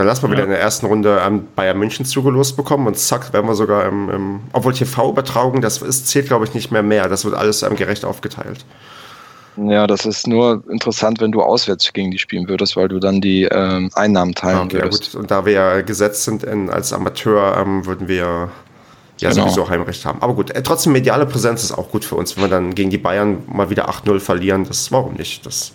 Dann lassen wir ja. wieder in der ersten Runde ähm, Bayern München zugelost bekommen und zack, werden wir sogar im, im obwohl TV-Übertragung, das ist, zählt glaube ich nicht mehr mehr. Das wird alles ähm, gerecht aufgeteilt. Ja, das ist nur interessant, wenn du auswärts gegen die spielen würdest, weil du dann die ähm, Einnahmen teilen okay, würdest. Ja, gut. Und da wir ja gesetzt sind in, als Amateur, ähm, würden wir ja genau. sowieso Heimrecht haben. Aber gut, äh, trotzdem mediale Präsenz ist auch gut für uns, wenn wir dann gegen die Bayern mal wieder 8-0 verlieren. Das warum nicht? Das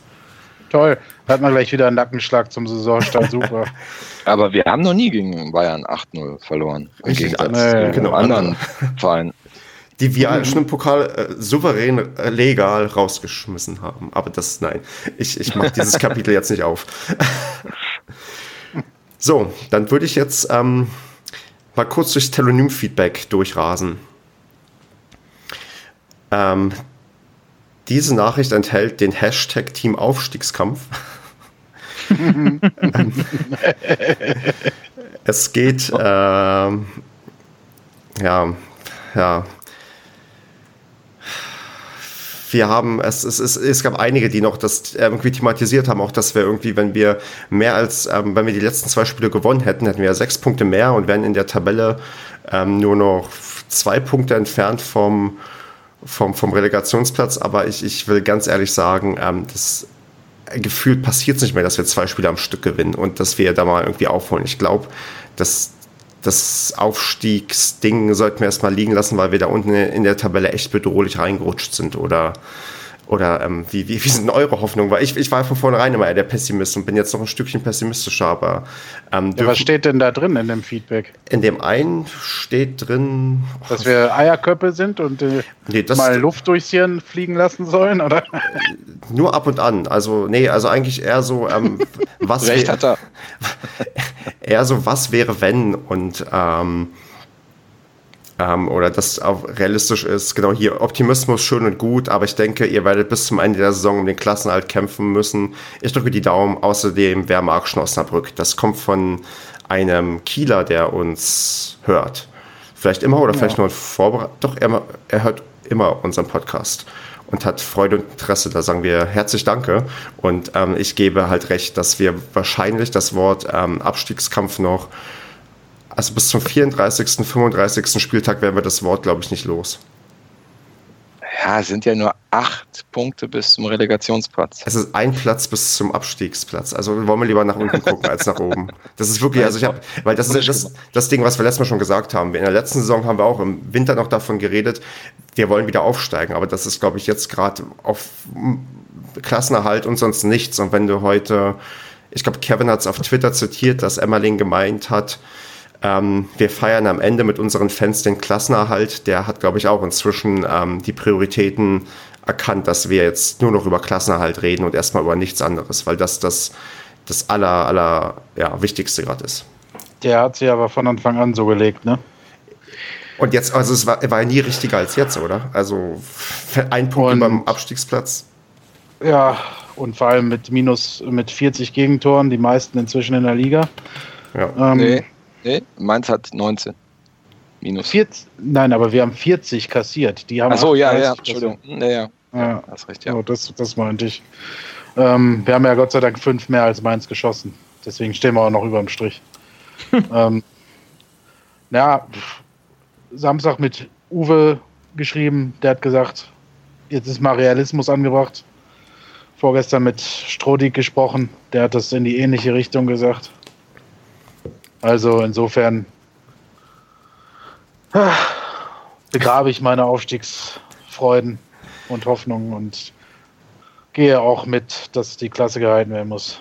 Toll, hat man gleich wieder einen Nackenschlag zum Saisonstart. Super. Aber wir haben noch nie gegen Bayern 8-0 verloren. Im Gegensatz nee, genau, anderen Vereinen. Die wir mhm. schon im Pokal äh, souverän äh, legal rausgeschmissen haben. Aber das, nein, ich, ich mache dieses Kapitel jetzt nicht auf. so, dann würde ich jetzt ähm, mal kurz durchs Telonym-Feedback durchrasen. Ähm, diese Nachricht enthält den Hashtag Team Aufstiegskampf. es geht, ähm, ja, ja. Wir haben, es, es, es, es gab einige, die noch das irgendwie thematisiert haben, auch dass wir irgendwie, wenn wir mehr als, ähm, wenn wir die letzten zwei Spiele gewonnen hätten, hätten wir sechs Punkte mehr und wären in der Tabelle ähm, nur noch zwei Punkte entfernt vom, vom, vom Relegationsplatz, aber ich, ich will ganz ehrlich sagen, ähm, das gefühlt passiert nicht mehr, dass wir zwei Spiele am Stück gewinnen und dass wir da mal irgendwie aufholen. Ich glaube, dass das Aufstiegsding sollten wir erstmal liegen lassen, weil wir da unten in der Tabelle echt bedrohlich reingerutscht sind oder Oder ähm, wie, wie, wie sind eure Hoffnungen? Weil ich, ich war von vornherein immer eher der Pessimist und bin jetzt noch ein Stückchen pessimistischer, aber. Ähm, ja, was steht denn da drin in dem Feedback? In dem einen steht drin. Dass wir Eierköpfe sind und äh, nee, das, mal Luft durchs Hirn fliegen lassen sollen, oder? Nur ab und an. Also, nee, also eigentlich eher so, ähm, was. Recht hat er. eher so, was wäre, wenn und. Ähm, ähm, oder das auch realistisch ist. Genau hier, Optimismus schön und gut, aber ich denke, ihr werdet bis zum Ende der Saison um den Klassenhalt kämpfen müssen. Ich drücke die Daumen. Außerdem, wer mag schon Osnabrück? Das kommt von einem Kieler, der uns hört. Vielleicht immer oder ja. vielleicht nur vorbereitet. Doch, er, er hört immer unseren Podcast und hat Freude und Interesse. Da sagen wir herzlich Danke. Und ähm, ich gebe halt recht, dass wir wahrscheinlich das Wort ähm, Abstiegskampf noch also bis zum 34., 35. Spieltag werden wir das Wort, glaube ich, nicht los. Ja, es sind ja nur acht Punkte bis zum Relegationsplatz. Es ist ein Platz bis zum Abstiegsplatz. Also wollen wir lieber nach unten gucken als nach oben. Das ist wirklich, also ich habe, weil das ist das, das Ding, was wir letztes Mal schon gesagt haben. In der letzten Saison haben wir auch im Winter noch davon geredet, wir wollen wieder aufsteigen. Aber das ist, glaube ich, jetzt gerade auf Klassenerhalt und sonst nichts. Und wenn du heute, ich glaube, Kevin hat es auf Twitter zitiert, dass Emmerling gemeint hat, ähm, wir feiern am Ende mit unseren Fans den Klassenerhalt. Der hat, glaube ich, auch inzwischen ähm, die Prioritäten erkannt, dass wir jetzt nur noch über Klassenerhalt reden und erstmal über nichts anderes, weil das das, das aller, aller ja, Wichtigste gerade ist. Der hat sie aber von Anfang an so gelegt, ne? Und jetzt, also es war, war ja nie richtiger als jetzt, oder? Also ein Punkt und, beim Abstiegsplatz. Ja, und vor allem mit minus mit 40 Gegentoren, die meisten inzwischen in der Liga. Ja. Ähm, nee. Nee, Mainz hat 19. Minus. 40, nein, aber wir haben 40 kassiert. Die haben Ach so, ja, ja, Entschuldigung. Ja, ja. ja. Hast recht, ja. Oh, das, das meinte ich. Ähm, wir haben ja Gott sei Dank fünf mehr als Mainz geschossen. Deswegen stehen wir auch noch über dem Strich. ähm, ja, Samstag mit Uwe geschrieben. Der hat gesagt, jetzt ist mal Realismus angebracht. Vorgestern mit Strodig gesprochen. Der hat das in die ähnliche Richtung gesagt. Also insofern ah, begrabe ich meine Aufstiegsfreuden und Hoffnungen und gehe auch mit, dass die Klasse gehalten werden muss.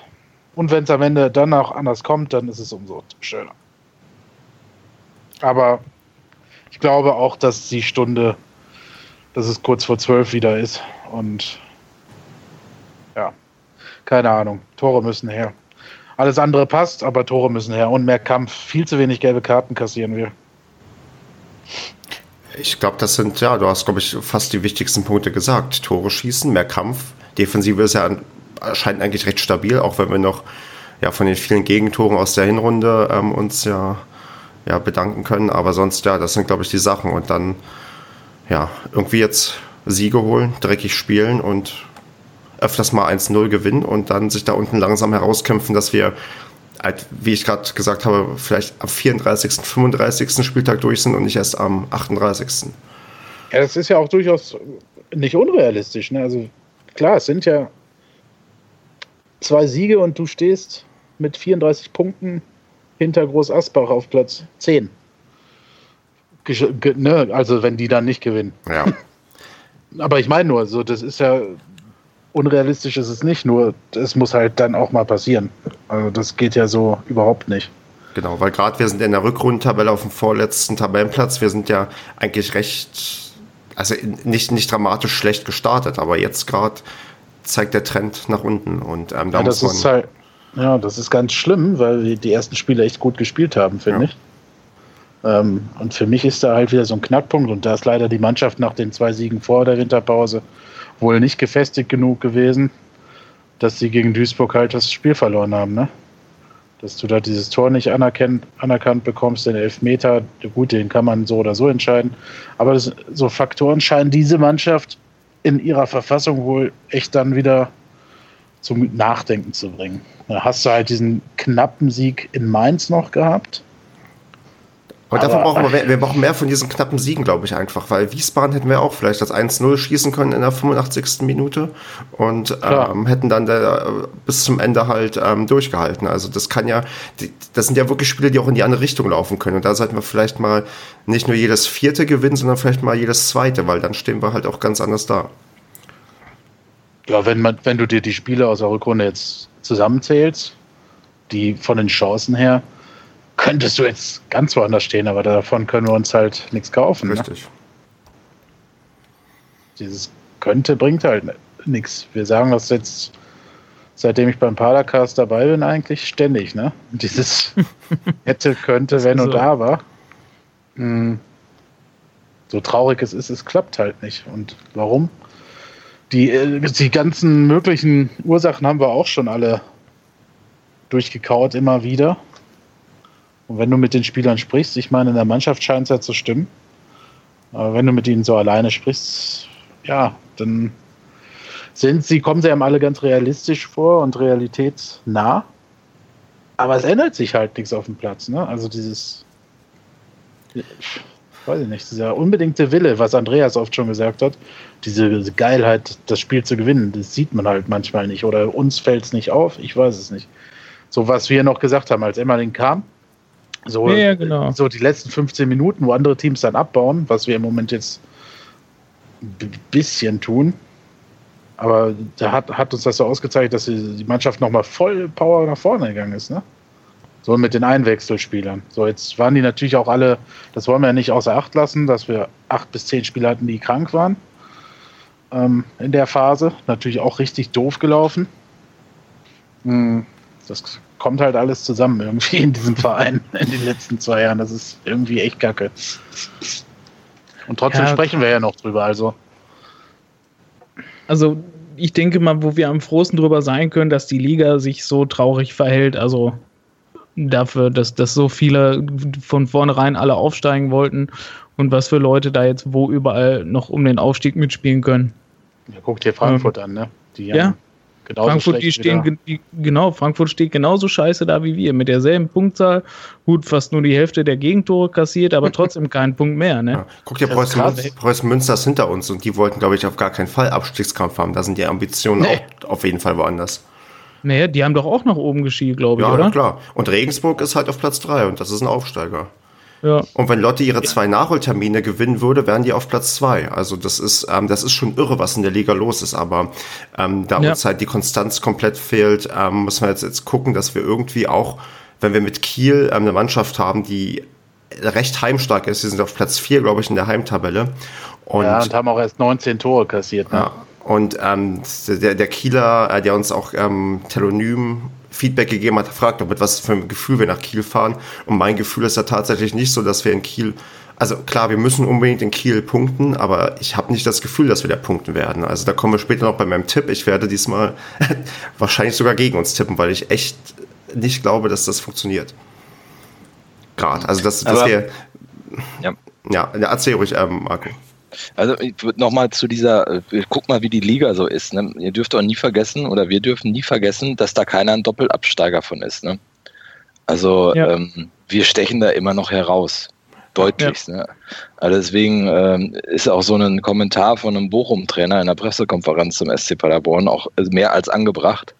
Und wenn es am Ende dann auch anders kommt, dann ist es umso schöner. Aber ich glaube auch, dass die Stunde, dass es kurz vor zwölf wieder ist. Und ja, keine Ahnung. Tore müssen her. Alles andere passt, aber Tore müssen her und mehr Kampf. Viel zu wenig gelbe Karten kassieren wir. Ich glaube, das sind, ja, du hast, glaube ich, fast die wichtigsten Punkte gesagt. Tore schießen, mehr Kampf. Defensive ist ja erscheint eigentlich recht stabil, auch wenn wir noch ja, von den vielen Gegentoren aus der Hinrunde ähm, uns ja, ja bedanken können. Aber sonst, ja, das sind, glaube ich, die Sachen. Und dann, ja, irgendwie jetzt Siege holen, dreckig spielen und öfters mal 1-0 gewinnen und dann sich da unten langsam herauskämpfen, dass wir, halt, wie ich gerade gesagt habe, vielleicht am 34., 35. Spieltag durch sind und nicht erst am 38. Ja, das ist ja auch durchaus nicht unrealistisch. Ne? Also klar, es sind ja zwei Siege und du stehst mit 34 Punkten hinter Groß Asbach auf Platz 10. Ne? Also wenn die dann nicht gewinnen. Ja. Aber ich meine nur, so, das ist ja, unrealistisch ist es nicht, nur es muss halt dann auch mal passieren. Also das geht ja so überhaupt nicht. Genau, weil gerade wir sind in der Rückrundentabelle auf dem vorletzten Tabellenplatz. Wir sind ja eigentlich recht, also nicht, nicht dramatisch schlecht gestartet, aber jetzt gerade zeigt der Trend nach unten. Und ähm, da ja, das ist halt, ja, das ist ganz schlimm, weil wir die ersten Spiele echt gut gespielt haben, finde ja. ich. Ähm, und für mich ist da halt wieder so ein Knackpunkt und da ist leider die Mannschaft nach den zwei Siegen vor der Winterpause wohl nicht gefestigt genug gewesen, dass sie gegen Duisburg halt das Spiel verloren haben, ne? Dass du da dieses Tor nicht anerkannt, anerkannt bekommst, den Elfmeter, gut, den kann man so oder so entscheiden. Aber so Faktoren scheinen diese Mannschaft in ihrer Verfassung wohl echt dann wieder zum Nachdenken zu bringen. Da hast du halt diesen knappen Sieg in Mainz noch gehabt. Aber, dafür brauchen wir, mehr, wir brauchen mehr von diesen knappen Siegen, glaube ich einfach, weil Wiesbaden hätten wir auch vielleicht das 1-0 schießen können in der 85. Minute und ähm, hätten dann der, bis zum Ende halt ähm, durchgehalten. Also das kann ja, die, das sind ja wirklich Spiele, die auch in die andere Richtung laufen können. Und da sollten wir vielleicht mal nicht nur jedes vierte gewinnen, sondern vielleicht mal jedes zweite, weil dann stehen wir halt auch ganz anders da. Ja, wenn, man, wenn du dir die Spiele aus der Rückrunde jetzt zusammenzählst, die von den Chancen her, könntest du jetzt ganz woanders stehen, aber davon können wir uns halt nichts kaufen. Ne? Richtig. Ne? Dieses könnte bringt halt nichts. Wir sagen das jetzt, seitdem ich beim Padercast dabei bin, eigentlich ständig. Ne? Dieses hätte, könnte, wenn und aber. Hm. So traurig es ist, es klappt halt nicht. Und warum? Die, äh, die ganzen möglichen Ursachen haben wir auch schon alle durchgekaut, immer wieder. Und wenn du mit den Spielern sprichst, ich meine, in der Mannschaft scheint es ja zu stimmen. Aber wenn du mit ihnen so alleine sprichst, ja, dann sind sie, kommen sie einem alle ganz realistisch vor und realitätsnah. Aber es ändert sich halt nichts auf dem Platz. Ne? Also dieses, weiß ich nicht, dieser unbedingte Wille, was Andreas oft schon gesagt hat, diese Geilheit, das Spiel zu gewinnen, das sieht man halt manchmal nicht. Oder uns fällt es nicht auf, ich weiß es nicht. So was wir noch gesagt haben, als Emmerling kam, so, ja, genau. so die letzten 15 Minuten, wo andere Teams dann abbauen, was wir im Moment jetzt ein bisschen tun. Aber da hat, hat uns das so ausgezeichnet, dass die Mannschaft nochmal voll Power nach vorne gegangen ist. Ne? So mit den Einwechselspielern. So, jetzt waren die natürlich auch alle, das wollen wir ja nicht außer Acht lassen, dass wir acht bis zehn Spieler hatten, die krank waren ähm, in der Phase. Natürlich auch richtig doof gelaufen. Hm, das kommt halt alles zusammen irgendwie in diesem Verein in den letzten zwei Jahren. Das ist irgendwie echt kacke. Und trotzdem ja, sprechen wir ja noch drüber, also. Also, ich denke mal, wo wir am frohsten drüber sein können, dass die Liga sich so traurig verhält, also dafür, dass, dass so viele von vornherein alle aufsteigen wollten und was für Leute da jetzt wo überall noch um den Aufstieg mitspielen können. Ja, guck dir Frankfurt ähm, an, ne? Die ja. Genauso Frankfurt, die stehen, die, genau, Frankfurt steht genauso scheiße da wie wir, mit derselben Punktzahl. Gut, fast nur die Hälfte der Gegentore kassiert, aber trotzdem keinen Punkt mehr. Ne? Ja. Guck dir Preußen, Preußen Münster ist hinter uns und die wollten, glaube ich, auf gar keinen Fall Abstiegskampf haben. Da sind die Ambitionen nee. auch auf jeden Fall woanders. Naja, die haben doch auch nach oben geschielt, glaube ich, ja, oder? Ja, klar. Und Regensburg ist halt auf Platz 3 und das ist ein Aufsteiger. Ja. Und wenn Lotte ihre zwei Nachholtermine gewinnen würde, wären die auf Platz zwei. Also das ist, ähm, das ist schon irre, was in der Liga los ist. Aber ähm, da ja. uns halt die Konstanz komplett fehlt, ähm, müssen wir jetzt, jetzt gucken, dass wir irgendwie auch, wenn wir mit Kiel ähm, eine Mannschaft haben, die recht heimstark ist, sie sind auf Platz vier, glaube ich, in der Heimtabelle. Und, ja, und haben auch erst 19 Tore kassiert. Ne? Ja. Und ähm, der, der Kieler, äh, der uns auch ähm, Telonym Feedback gegeben hat, fragt, mit was für ein Gefühl wir nach Kiel fahren. Und mein Gefühl ist ja tatsächlich nicht so, dass wir in Kiel, also klar, wir müssen unbedingt in Kiel punkten, aber ich habe nicht das Gefühl, dass wir da punkten werden. Also da kommen wir später noch bei meinem Tipp. Ich werde diesmal wahrscheinlich sogar gegen uns tippen, weil ich echt nicht glaube, dass das funktioniert. Gerade, also dass, dass wir. Ja. ja, erzähl ruhig, ähm, Marco. Also nochmal zu dieser, äh, guck mal, wie die Liga so ist. Ne? Ihr dürft auch nie vergessen, oder wir dürfen nie vergessen, dass da keiner ein Doppelabsteiger von ist. Ne? Also ja. ähm, wir stechen da immer noch heraus. Deutlich. Ja. Ne? Also deswegen ähm, ist auch so ein Kommentar von einem Bochum-Trainer in der Pressekonferenz zum SC Paderborn auch mehr als angebracht.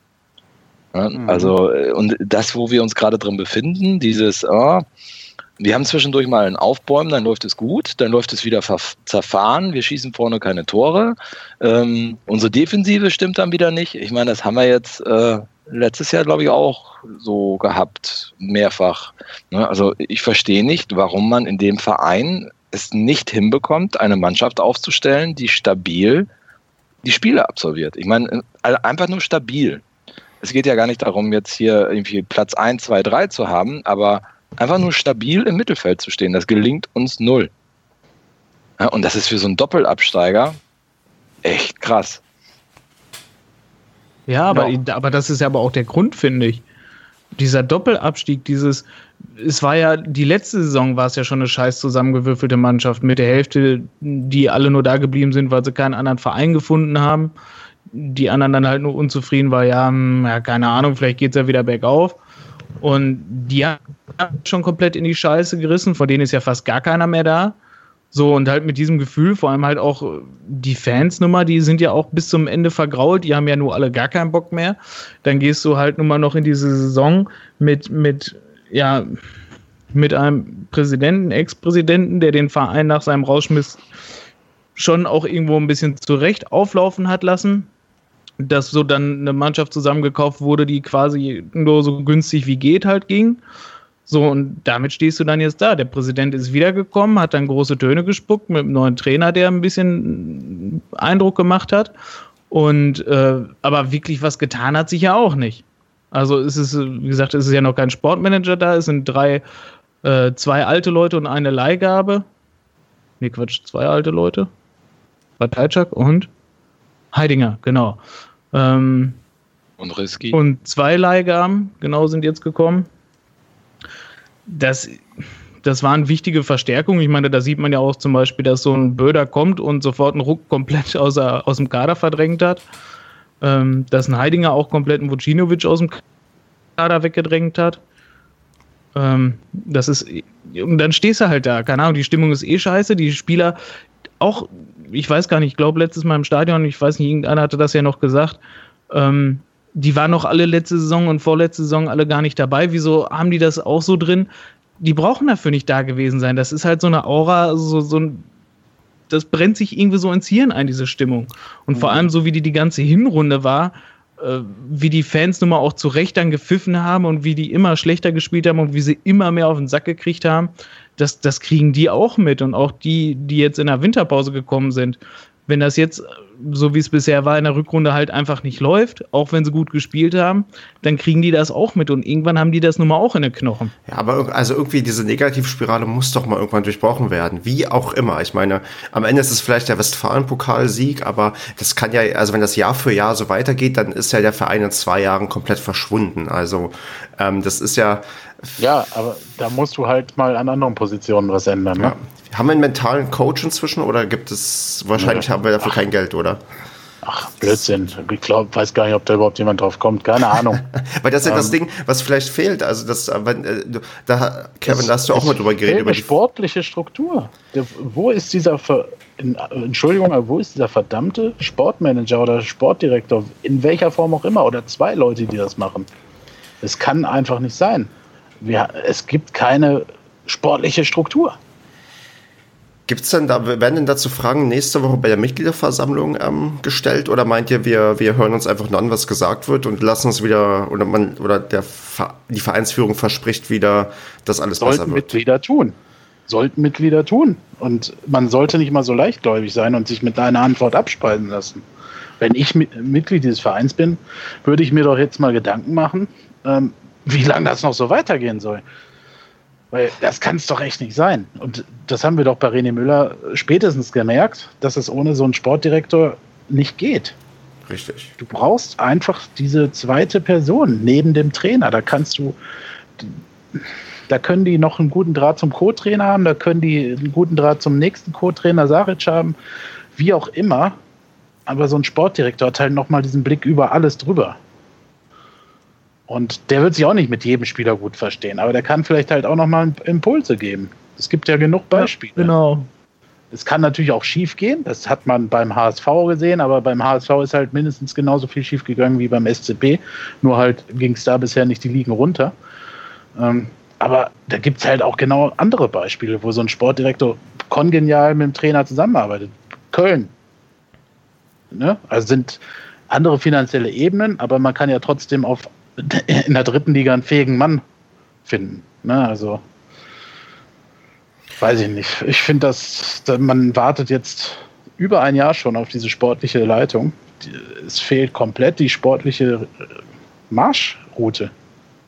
Ne? Mhm. Also, äh, und das, wo wir uns gerade drin befinden, dieses, oh, wir haben zwischendurch mal ein Aufbäumen, dann läuft es gut, dann läuft es wieder zerfahren, wir schießen vorne keine Tore. Ähm, unsere Defensive stimmt dann wieder nicht. Ich meine, das haben wir jetzt äh, letztes Jahr, glaube ich, auch so gehabt, mehrfach. Ne? Also ich verstehe nicht, warum man in dem Verein es nicht hinbekommt, eine Mannschaft aufzustellen, die stabil die Spiele absolviert. Ich meine, äh, einfach nur stabil. Es geht ja gar nicht darum, jetzt hier irgendwie Platz 1, 2, 3 zu haben, aber einfach nur stabil im Mittelfeld zu stehen. Das gelingt uns null. Ja, und das ist für so einen Doppelabsteiger echt krass. Ja, aber, ja. aber das ist ja aber auch der Grund, finde ich. Dieser Doppelabstieg, dieses, es war ja, die letzte Saison war es ja schon eine scheiß zusammengewürfelte Mannschaft mit der Hälfte, die alle nur da geblieben sind, weil sie keinen anderen Verein gefunden haben. Die anderen dann halt nur unzufrieden war, ja, hm, ja keine Ahnung, vielleicht geht es ja wieder bergauf. Und die haben schon komplett in die Scheiße gerissen, von denen ist ja fast gar keiner mehr da. So, und halt mit diesem Gefühl, vor allem halt auch die Fansnummer, die sind ja auch bis zum Ende vergrault, die haben ja nur alle gar keinen Bock mehr. Dann gehst du halt nun mal noch in diese Saison mit, mit, ja, mit einem Präsidenten, Ex-Präsidenten, der den Verein nach seinem Rauschmiss schon auch irgendwo ein bisschen zurecht auflaufen hat lassen. Dass so dann eine Mannschaft zusammengekauft wurde, die quasi nur so günstig wie geht halt ging. So, und damit stehst du dann jetzt da. Der Präsident ist wiedergekommen, hat dann große Töne gespuckt mit einem neuen Trainer, der ein bisschen Eindruck gemacht hat. Und äh, aber wirklich was getan hat sich ja auch nicht. Also es ist, wie gesagt, es ist ja noch kein Sportmanager da, es sind drei, äh, zwei alte Leute und eine Leihgabe. Nee, Quatsch, zwei alte Leute. Parteichak und Heidinger, genau. Ähm, und Risky. Und zwei Leihgaben, genau, sind jetzt gekommen. Das, das waren wichtige Verstärkungen. Ich meine, da sieht man ja auch zum Beispiel, dass so ein Böder kommt und sofort einen Ruck komplett aus, aus dem Kader verdrängt hat. Ähm, dass ein Heidinger auch komplett einen Vucinovic aus dem Kader weggedrängt hat. Ähm, das ist, und dann stehst du halt da, keine Ahnung, die Stimmung ist eh scheiße, die Spieler auch, ich weiß gar nicht, ich glaube letztes Mal im Stadion, ich weiß nicht, irgendeiner hatte das ja noch gesagt, ähm, die waren noch alle letzte Saison und vorletzte Saison alle gar nicht dabei. Wieso haben die das auch so drin? Die brauchen dafür nicht da gewesen sein. Das ist halt so eine Aura, so, so ein, das brennt sich irgendwie so ins Hirn ein, diese Stimmung. Und mhm. vor allem so, wie die die ganze Hinrunde war, äh, wie die Fans nun mal auch zu Recht dann gepfiffen haben und wie die immer schlechter gespielt haben und wie sie immer mehr auf den Sack gekriegt haben, das, das kriegen die auch mit. Und auch die, die jetzt in der Winterpause gekommen sind. Wenn das jetzt so wie es bisher war, in der Rückrunde halt einfach nicht läuft, auch wenn sie gut gespielt haben, dann kriegen die das auch mit und irgendwann haben die das nun mal auch in den Knochen. Ja, aber also irgendwie diese Negativspirale muss doch mal irgendwann durchbrochen werden, wie auch immer. Ich meine, am Ende ist es vielleicht der Westfalen-Pokalsieg, aber das kann ja, also wenn das Jahr für Jahr so weitergeht, dann ist ja der Verein in zwei Jahren komplett verschwunden. Also ähm, das ist ja. Ja, aber da musst du halt mal an anderen Positionen was ändern. Ne? Ja. Haben wir einen mentalen Coach inzwischen oder gibt es, wahrscheinlich ja. haben wir dafür Ach. kein Geld, oder? Ach, Blödsinn. Ich glaube, weiß gar nicht, ob da überhaupt jemand drauf kommt. Keine Ahnung. Weil das ist ja ähm, das Ding, was vielleicht fehlt. Also, das, äh, wenn, äh, da, Kevin, da hast du auch mal drüber geredet. Über die sportliche Struktur. Der, wo ist dieser, Ver, in, Entschuldigung, aber wo ist dieser verdammte Sportmanager oder Sportdirektor? In welcher Form auch immer. Oder zwei Leute, die das machen. Es kann einfach nicht sein. Wir, es gibt keine sportliche Struktur. Gibt es denn da, werden denn dazu Fragen nächste Woche bei der Mitgliederversammlung ähm, gestellt oder meint ihr, wir, wir hören uns einfach nur an, was gesagt wird und lassen uns wieder, oder man, oder der, die Vereinsführung verspricht wieder, dass alles Sollten besser wird? Mitglieder tun. Sollten Mitglieder tun. Und man sollte nicht mal so leichtgläubig sein und sich mit einer Antwort abspeisen lassen. Wenn ich Mitglied dieses Vereins bin, würde ich mir doch jetzt mal Gedanken machen, ähm, wie lange das noch so weitergehen soll. Weil das kann es doch echt nicht sein. Und das haben wir doch bei René Müller spätestens gemerkt, dass es ohne so einen Sportdirektor nicht geht. Richtig. Du brauchst einfach diese zweite Person neben dem Trainer. Da kannst du, da können die noch einen guten Draht zum Co-Trainer haben, da können die einen guten Draht zum nächsten Co-Trainer Saric haben, wie auch immer. Aber so ein Sportdirektor hat halt nochmal diesen Blick über alles drüber. Und der wird sich auch nicht mit jedem Spieler gut verstehen, aber der kann vielleicht halt auch nochmal Impulse geben. Es gibt ja genug Beispiele. Ja, genau. Es kann natürlich auch schief gehen, das hat man beim HSV gesehen, aber beim HSV ist halt mindestens genauso viel schief gegangen wie beim SCP. Nur halt ging es da bisher nicht die Ligen runter. Ähm, aber da gibt es halt auch genau andere Beispiele, wo so ein Sportdirektor kongenial mit dem Trainer zusammenarbeitet. Köln. Ne? Also sind andere finanzielle Ebenen, aber man kann ja trotzdem auf in der dritten Liga einen fähigen Mann finden. Ne? Also weiß ich nicht. Ich finde, dass man wartet jetzt über ein Jahr schon auf diese sportliche Leitung. Es fehlt komplett die sportliche Marschroute.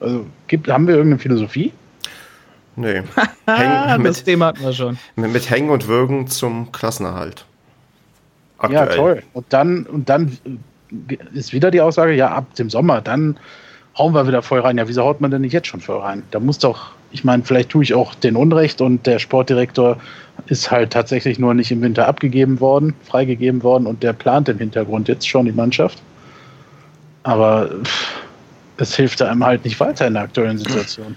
Also gibt, haben wir irgendeine Philosophie? Nee. Häng, das Thema hatten wir schon. Mit, mit Hängen und Würgen zum Klassenerhalt. Aktuell. Ja, toll. Und dann, und dann ist wieder die Aussage, ja, ab dem Sommer, dann hauen wir wieder voll rein. Ja, wieso haut man denn nicht jetzt schon voll rein? Da muss doch, ich meine, vielleicht tue ich auch den Unrecht und der Sportdirektor ist halt tatsächlich nur nicht im Winter abgegeben worden, freigegeben worden und der plant im Hintergrund jetzt schon die Mannschaft. Aber es hilft einem halt nicht weiter in der aktuellen Situation.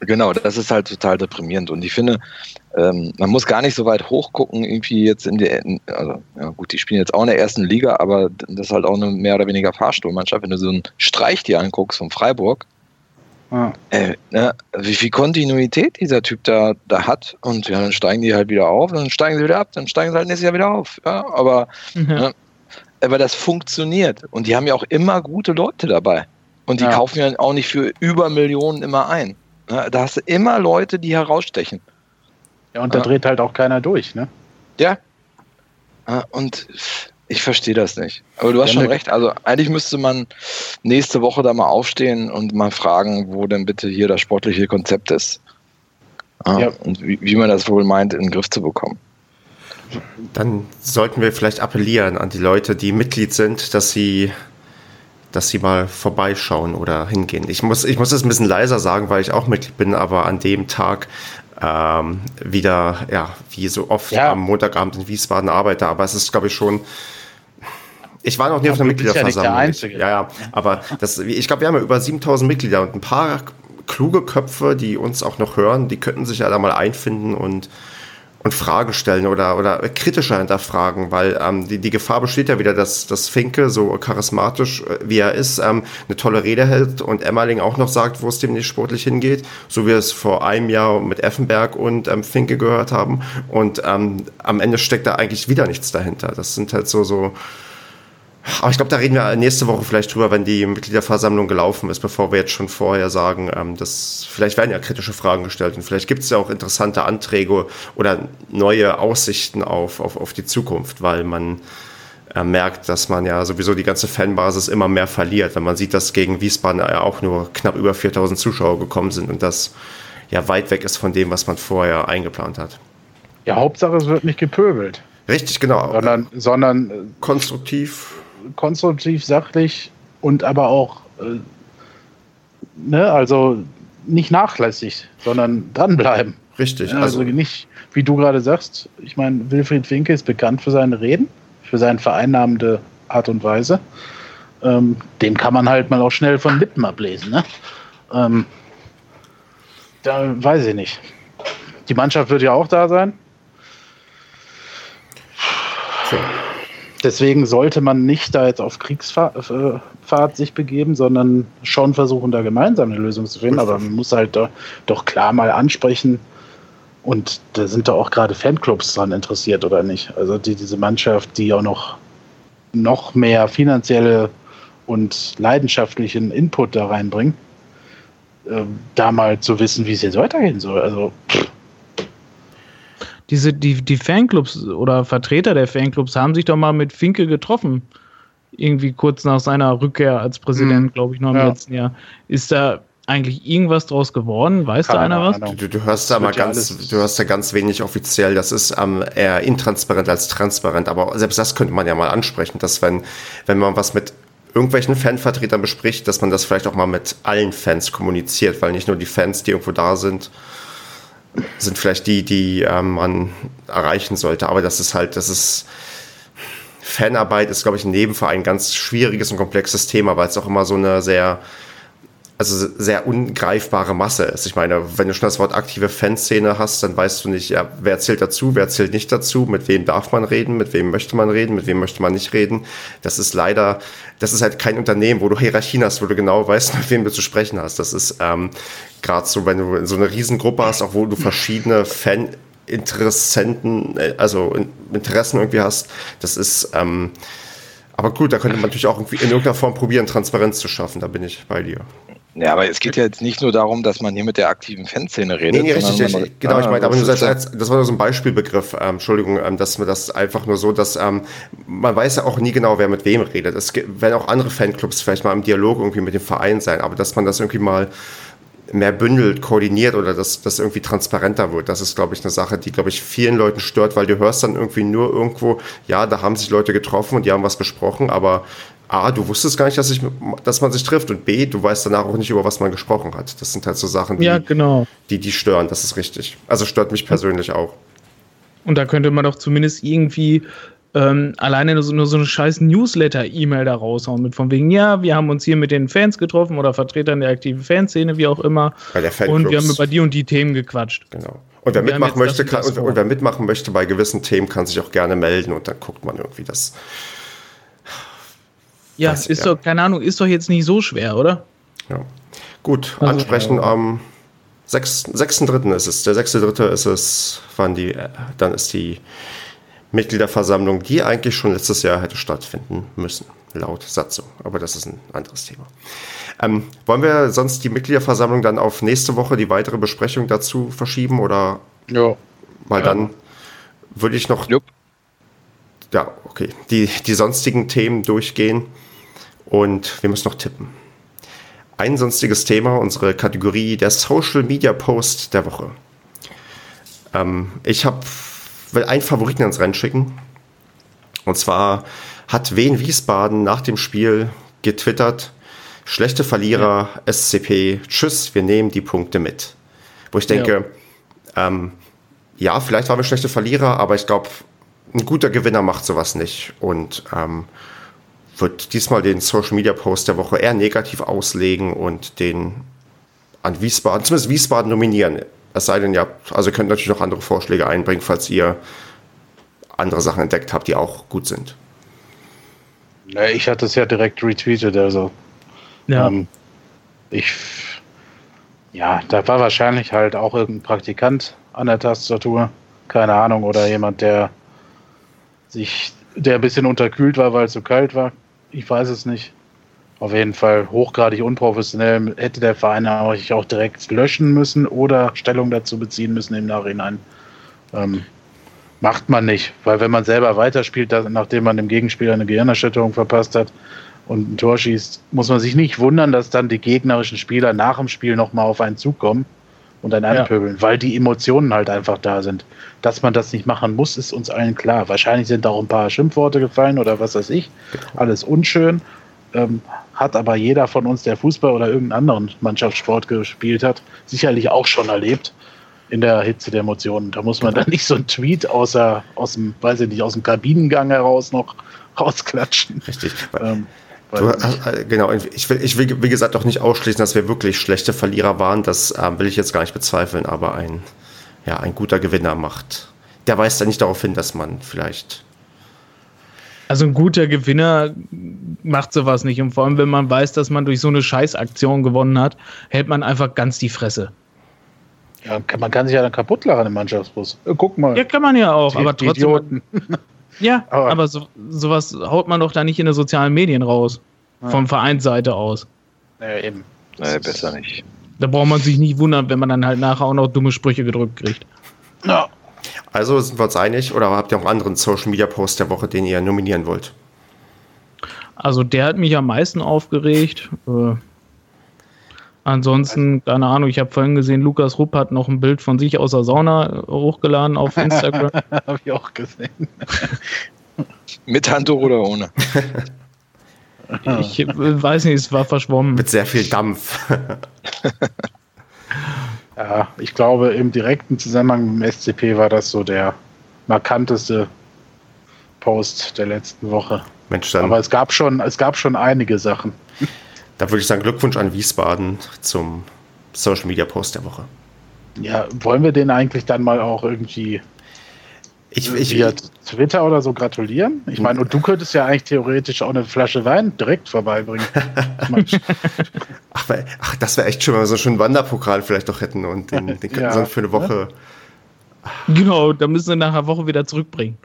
Genau, das ist halt total deprimierend. Und ich finde, ähm, man muss gar nicht so weit hochgucken, irgendwie jetzt in der, also ja gut, die spielen jetzt auch in der ersten Liga, aber das ist halt auch eine mehr oder weniger Fahrstuhlmannschaft. Wenn du so einen Streich dir anguckst von Freiburg, ah. äh, ne, wie viel Kontinuität dieser Typ da, da hat und ja, dann steigen die halt wieder auf, dann steigen sie wieder ab, dann steigen sie halt nächstes Jahr wieder auf. Ja, aber mhm. ne, aber das funktioniert. Und die haben ja auch immer gute Leute dabei. Und die ja. kaufen ja auch nicht für über Millionen immer ein. Da hast du immer Leute, die herausstechen. Ja, und da ja. dreht halt auch keiner durch, ne? Ja. Und ich verstehe das nicht. Aber du hast ja, schon recht. Also eigentlich müsste man nächste Woche da mal aufstehen und mal fragen, wo denn bitte hier das sportliche Konzept ist. Ja. Und wie, wie man das wohl meint, in den Griff zu bekommen. Dann sollten wir vielleicht appellieren an die Leute, die Mitglied sind, dass sie, dass sie mal vorbeischauen oder hingehen. Ich muss, ich muss es ein bisschen leiser sagen, weil ich auch Mitglied bin, aber an dem Tag ähm, wieder, ja, wie so oft ja. am Montagabend in Wiesbaden arbeite. Aber es ist, glaube ich, schon ich war noch nie auf einer Mitgliederversammlung. Ja, ja, ja, aber das, ich glaube, wir haben ja über 7000 Mitglieder und ein paar kluge Köpfe, die uns auch noch hören, die könnten sich ja da mal einfinden und, und Fragen stellen oder, oder kritischer hinterfragen, weil ähm, die, die Gefahr besteht ja wieder, dass, dass Finke, so charismatisch äh, wie er ist, ähm, eine tolle Rede hält und Emmerling auch noch sagt, wo es dem nicht sportlich hingeht, so wie wir es vor einem Jahr mit Effenberg und ähm, Finke gehört haben. Und ähm, am Ende steckt da eigentlich wieder nichts dahinter. Das sind halt so, so aber ich glaube, da reden wir nächste Woche vielleicht drüber, wenn die Mitgliederversammlung gelaufen ist, bevor wir jetzt schon vorher sagen, ähm, dass vielleicht werden ja kritische Fragen gestellt und vielleicht gibt es ja auch interessante Anträge oder neue Aussichten auf, auf, auf die Zukunft, weil man äh, merkt, dass man ja sowieso die ganze Fanbasis immer mehr verliert, wenn man sieht, dass gegen Wiesbaden ja auch nur knapp über 4000 Zuschauer gekommen sind und das ja weit weg ist von dem, was man vorher eingeplant hat. Ja, Hauptsache es wird nicht gepöbelt. Richtig, genau. Sondern, sondern konstruktiv konstruktiv, sachlich und aber auch, äh, ne, also nicht nachlässig, sondern dranbleiben. Richtig. Ja, also, also nicht, wie du gerade sagst, ich meine, Wilfried Finke ist bekannt für seine Reden, für seine vereinnahmende Art und Weise. Ähm, dem kann man halt mal auch schnell von Lippen ablesen. Ne? Ähm, da weiß ich nicht. Die Mannschaft wird ja auch da sein. So. Deswegen sollte man nicht da jetzt auf Kriegsfahrt äh, sich begeben, sondern schon versuchen, da gemeinsam eine Lösung zu finden. Aber man muss halt doch, doch klar mal ansprechen. Und da sind da auch gerade Fanclubs dran interessiert, oder nicht? Also die, diese Mannschaft, die auch noch, noch mehr finanzielle und leidenschaftlichen Input da reinbringen, äh, da mal zu wissen, wie es jetzt weitergehen soll. Also pff diese, die, die Fanclubs oder Vertreter der Fanclubs haben sich doch mal mit Finke getroffen. Irgendwie kurz nach seiner Rückkehr als Präsident, mhm. glaube ich, noch im ja. letzten Jahr. Ist da eigentlich irgendwas draus geworden? Weiß Keine da einer was? Du, du, hörst da mal ganz, du hörst da ganz wenig offiziell. Das ist ähm, eher intransparent als transparent. Aber selbst das könnte man ja mal ansprechen, dass wenn, wenn man was mit irgendwelchen Fanvertretern bespricht, dass man das vielleicht auch mal mit allen Fans kommuniziert, weil nicht nur die Fans, die irgendwo da sind, sind vielleicht die, die ähm, man erreichen sollte. Aber das ist halt, das ist Fanarbeit ist, glaube ich, in jedem Verein ein ganz schwieriges und komplexes Thema, weil es auch immer so eine sehr also sehr ungreifbare Masse ist. Ich meine, wenn du schon das Wort aktive Fanszene hast, dann weißt du nicht, ja, wer zählt dazu, wer zählt nicht dazu, mit wem darf man reden, mit wem möchte man reden, mit wem möchte man nicht reden. Das ist leider, das ist halt kein Unternehmen, wo du Hierarchien hast, wo du genau weißt, mit wem du zu sprechen hast. Das ist ähm, gerade so, wenn du so eine Riesengruppe hast, auch wo du verschiedene Fan Interessenten, äh, also Interessen irgendwie hast, das ist ähm, aber gut, da könnte man natürlich auch irgendwie in irgendeiner Form probieren, Transparenz zu schaffen. Da bin ich bei dir. Ja, aber es geht ja jetzt nicht nur darum, dass man hier mit der aktiven Fanszene redet. Nee, nee richtig, man, genau, ah, ich meine, aber nur als, als, das war nur so ein Beispielbegriff, ähm, Entschuldigung, ähm, dass man das einfach nur so, dass ähm, man weiß ja auch nie genau, wer mit wem redet. Es werden auch andere Fanclubs vielleicht mal im Dialog irgendwie mit dem Verein sein, aber dass man das irgendwie mal mehr bündelt, koordiniert oder dass das irgendwie transparenter wird. Das ist, glaube ich, eine Sache, die, glaube ich, vielen Leuten stört, weil du hörst dann irgendwie nur irgendwo, ja, da haben sich Leute getroffen und die haben was besprochen, aber A, du wusstest gar nicht, dass, ich, dass man sich trifft und B, du weißt danach auch nicht, über was man gesprochen hat. Das sind halt so Sachen, die, ja, genau. die, die stören, das ist richtig. Also stört mich persönlich auch. Und da könnte man doch zumindest irgendwie ähm, alleine nur so, nur so eine scheiß Newsletter-E-Mail da raushauen mit von wegen, ja, wir haben uns hier mit den Fans getroffen oder Vertretern der aktiven Fanszene, wie auch immer. und wir haben über die und die Themen gequatscht. Genau. Und wer, mitmachen möchte, kann, und, und wer mitmachen möchte bei gewissen Themen, kann sich auch gerne melden und dann guckt man irgendwie das ja, ist ja. doch, keine Ahnung, ist doch jetzt nicht so schwer, oder? Ja. Gut, also, ansprechen am 6.3. ist es. Der 6.3. ist es, wann die, äh, dann ist die Mitgliederversammlung, die eigentlich schon letztes Jahr hätte stattfinden müssen, laut Satzung. Aber das ist ein anderes Thema. Ähm, wollen wir sonst die Mitgliederversammlung dann auf nächste Woche die weitere Besprechung dazu verschieben oder? Ja. Weil ja. dann würde ich noch. Jupp. Ja, okay. Die, die sonstigen Themen durchgehen und wir müssen noch tippen. Ein sonstiges Thema, unsere Kategorie der Social Media Post der Woche. Ähm, ich habe will einen Favoriten ins Rennen schicken. Und zwar hat Wien Wiesbaden nach dem Spiel getwittert, schlechte Verlierer, ja. SCP, tschüss, wir nehmen die Punkte mit. Wo ich denke, ja, ähm, ja vielleicht waren wir schlechte Verlierer, aber ich glaube, ein guter Gewinner macht sowas nicht. Und ähm, wird diesmal den Social Media Post der Woche eher negativ auslegen und den an Wiesbaden, zumindest Wiesbaden nominieren. Es sei denn, ihr habt, also ihr könnt natürlich noch andere Vorschläge einbringen, falls ihr andere Sachen entdeckt habt, die auch gut sind. Ich hatte es ja direkt retweetet, also. Ja. Ähm, ich, ja, da war wahrscheinlich halt auch irgendein Praktikant an der Tastatur, keine Ahnung, oder jemand, der sich, der ein bisschen unterkühlt war, weil es so kalt war. Ich weiß es nicht. Auf jeden Fall hochgradig unprofessionell. Hätte der Verein euch auch direkt löschen müssen oder Stellung dazu beziehen müssen im Nachhinein. Ähm, macht man nicht, weil wenn man selber weiterspielt, nachdem man dem Gegenspieler eine Gehirnerschütterung verpasst hat und ein Tor schießt, muss man sich nicht wundern, dass dann die gegnerischen Spieler nach dem Spiel nochmal auf einen Zug kommen und dann anpöbeln, ja. weil die Emotionen halt einfach da sind. Dass man das nicht machen muss, ist uns allen klar. Wahrscheinlich sind auch ein paar Schimpfworte gefallen oder was weiß ich. Alles unschön. Ähm, hat aber jeder von uns, der Fußball oder irgendeinen anderen Mannschaftssport gespielt hat, sicherlich auch schon erlebt in der Hitze der Emotionen. Da muss man dann nicht so einen Tweet außer, aus dem, weiß ich nicht, aus dem Kabinengang heraus noch rausklatschen. Richtig. Ähm, du, äh, genau, ich will, ich will, wie gesagt, auch nicht ausschließen, dass wir wirklich schlechte Verlierer waren. Das äh, will ich jetzt gar nicht bezweifeln, aber ein, ja, ein guter Gewinner macht. Der weist ja nicht darauf hin, dass man vielleicht also ein guter Gewinner macht sowas nicht. Und vor allem, wenn man weiß, dass man durch so eine Scheißaktion gewonnen hat, hält man einfach ganz die Fresse. Ja, man kann sich ja dann kaputt lachen im Mannschaftsbus. Guck mal. Ja, kann man ja auch, die, aber trotzdem. Idioten. Ja, aber, aber so, sowas haut man doch da nicht in den sozialen Medien raus. Ja. Von Vereinsseite aus. Ja, eben. Naja, besser nicht. Da braucht man sich nicht wundern, wenn man dann halt nachher auch noch dumme Sprüche gedrückt kriegt. Ja. Also sind wir uns einig oder habt ihr auch einen anderen Social Media Post der Woche, den ihr nominieren wollt? Also der hat mich am meisten aufgeregt. Äh, ansonsten, keine Ahnung, ich habe vorhin gesehen, Lukas Rupp hat noch ein Bild von sich aus der Sauna hochgeladen auf Instagram. habe ich auch gesehen. Mit Handtuch oder ohne? ich weiß nicht, es war verschwommen. Mit sehr viel Dampf. Ja, ich glaube, im direkten Zusammenhang mit dem SCP war das so der markanteste Post der letzten Woche. Mensch, dann. Aber es gab schon, es gab schon einige Sachen. Da würde ich sagen, Glückwunsch an Wiesbaden zum Social Media Post der Woche. Ja, wollen wir den eigentlich dann mal auch irgendwie ich, ich, via Twitter oder so gratulieren? Ich meine, und du könntest ja eigentlich theoretisch auch eine Flasche Wein direkt vorbeibringen. ach, ach, das wäre echt schön, wenn wir so einen schönen Wanderpokal vielleicht doch hätten und den, den könnten ja. so für eine Woche. Genau, da müssen wir nach einer Woche wieder zurückbringen.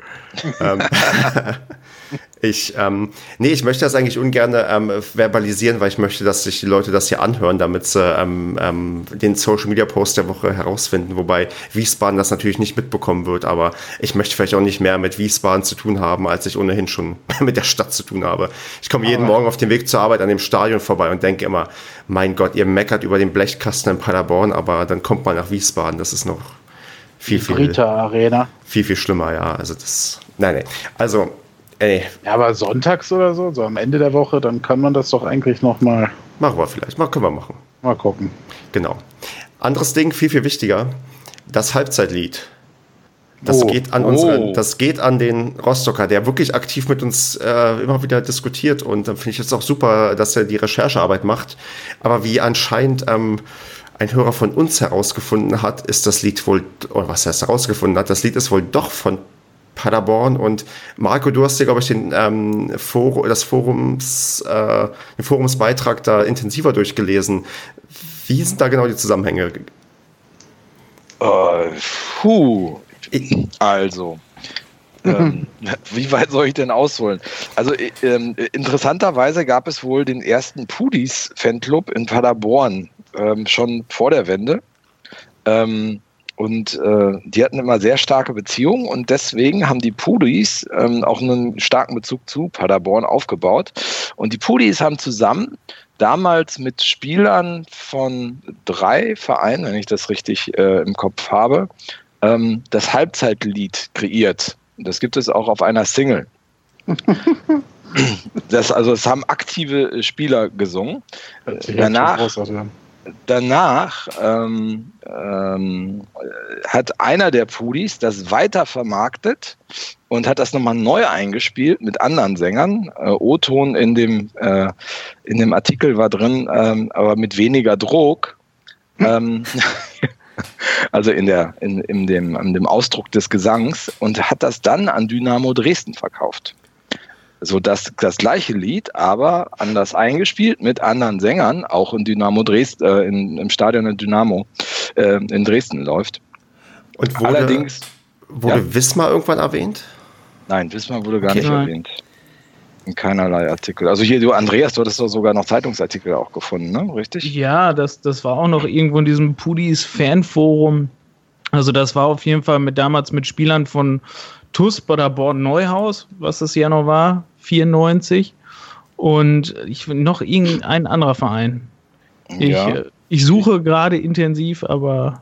Ähm, ich, ähm, nee, ich möchte das eigentlich ungern ähm, verbalisieren, weil ich möchte, dass sich die Leute das hier anhören, damit sie ähm, ähm, den Social Media Post der Woche herausfinden. Wobei Wiesbaden das natürlich nicht mitbekommen wird, aber ich möchte vielleicht auch nicht mehr mit Wiesbaden zu tun haben, als ich ohnehin schon mit der Stadt zu tun habe. Ich komme jeden Morgen auf dem Weg zur Arbeit an dem Stadion vorbei und denke immer, mein Gott, ihr meckert über den Blechkasten in Paderborn, aber dann kommt man nach Wiesbaden, das ist noch viel, viel, Arena. viel, viel schlimmer, ja. Also das, nein, nein. Also Ey. Ja, aber sonntags oder so, so am Ende der Woche, dann kann man das doch eigentlich noch mal. Machen wir vielleicht, mal können wir machen. Mal gucken. Genau. Anderes Ding, viel, viel wichtiger, das Halbzeitlied. Das oh. geht an unseren, oh. das geht an den Rostocker, der wirklich aktiv mit uns äh, immer wieder diskutiert und dann finde ich es auch super, dass er die Recherchearbeit macht. Aber wie anscheinend ähm, ein Hörer von uns herausgefunden hat, ist das Lied wohl, oder was er herausgefunden hat, das Lied ist wohl doch von Paderborn und Marco, du hast dir, glaube ich, den, ähm, For das Forums, äh, den Forumsbeitrag da intensiver durchgelesen. Wie sind da genau die Zusammenhänge? Uh, puh. Also, ähm, wie weit soll ich denn ausholen? Also äh, ähm, interessanterweise gab es wohl den ersten Pudis-Fanclub in Paderborn ähm, schon vor der Wende. Ähm, und äh, die hatten immer sehr starke Beziehungen und deswegen haben die Pudis ähm, auch einen starken Bezug zu Paderborn aufgebaut. Und die Pudis haben zusammen damals mit Spielern von drei Vereinen, wenn ich das richtig äh, im Kopf habe, ähm, das Halbzeitlied kreiert. Das gibt es auch auf einer Single. das, also es haben aktive Spieler gesungen. Danach, danach ähm, ähm, hat einer der Pudis das weiter vermarktet und hat das nochmal neu eingespielt mit anderen Sängern. Äh, O-Ton in dem, äh, in dem Artikel war drin, ähm, aber mit weniger Druck. Ähm, also in, der, in, in, dem, in dem Ausdruck des Gesangs und hat das dann an Dynamo Dresden verkauft so dass das gleiche Lied, aber anders eingespielt mit anderen Sängern, auch in Dynamo Dresden, äh, in, im Stadion in Dynamo äh, in Dresden läuft. Und wurde, allerdings wurde ja? Wismar irgendwann erwähnt? Nein, Wismar wurde gar okay. nicht erwähnt. In keinerlei Artikel. Also hier, du, Andreas, du hattest doch sogar noch Zeitungsartikel auch gefunden, ne? Richtig? Ja, das, das war auch noch irgendwo in diesem Pudis Fanforum. Also das war auf jeden Fall mit damals mit Spielern von TUS Paderborn Neuhaus, was das ja noch war, 94 und ich noch irgendein anderer Verein. Ich, ja. Äh, ich suche gerade intensiv, aber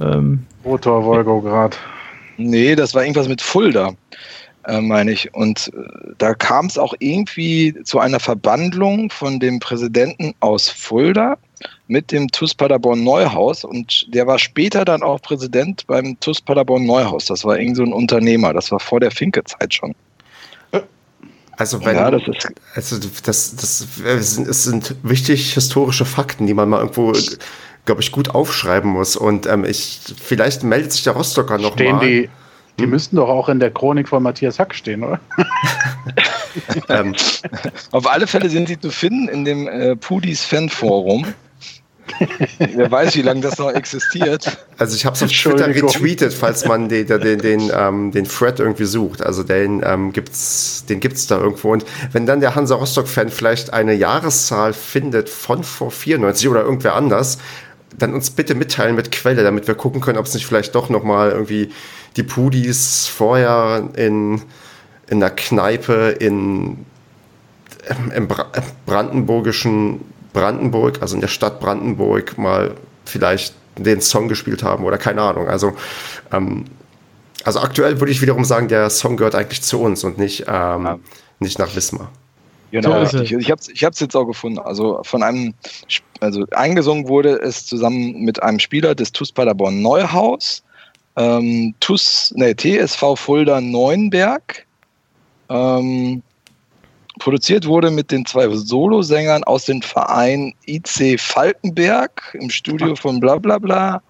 ähm, Motor Volgograd. Nee, das war irgendwas mit Fulda, äh, meine ich. Und äh, da kam es auch irgendwie zu einer Verbandlung von dem Präsidenten aus Fulda mit dem TUS Paderborn Neuhaus und der war später dann auch Präsident beim TUS Paderborn Neuhaus. Das war irgend so ein Unternehmer, das war vor der Finke-Zeit schon. Also, wenn, ja, das ist also das, das, das sind, es sind wichtig historische Fakten, die man mal irgendwo, glaube ich, gut aufschreiben muss. Und ähm, ich, vielleicht meldet sich der Rostocker noch Stehen mal. Die, die hm? müssten doch auch in der Chronik von Matthias Hack stehen, oder? ähm. Auf alle Fälle sind sie zu finden in dem äh, Pudis Fanforum. Wer weiß, wie lange das noch existiert. Also ich habe es auf Twitter retweetet, falls man den, den, den, ähm, den Thread irgendwie sucht. Also den ähm, gibt's, den gibt's da irgendwo. Und wenn dann der Hansa Rostock-Fan vielleicht eine Jahreszahl findet von vor 94 oder irgendwer anders, dann uns bitte mitteilen mit Quelle, damit wir gucken können, ob es nicht vielleicht doch noch mal irgendwie die Pudis vorher in in der Kneipe in im brandenburgischen Brandenburg, also in der Stadt Brandenburg, mal vielleicht den Song gespielt haben oder keine Ahnung. Also, ähm, also aktuell würde ich wiederum sagen, der Song gehört eigentlich zu uns und nicht, ähm, ja. nicht nach Wismar. Genau, so ich, ich habe es ich jetzt auch gefunden. Also von einem, also eingesungen wurde es zusammen mit einem Spieler des TuS Paderborn Neuhaus, ähm, TuS, nee, TSV Fulda Neuenberg, ähm, Produziert wurde mit den zwei Solosängern aus dem Verein IC Falkenberg im Studio von Blablabla.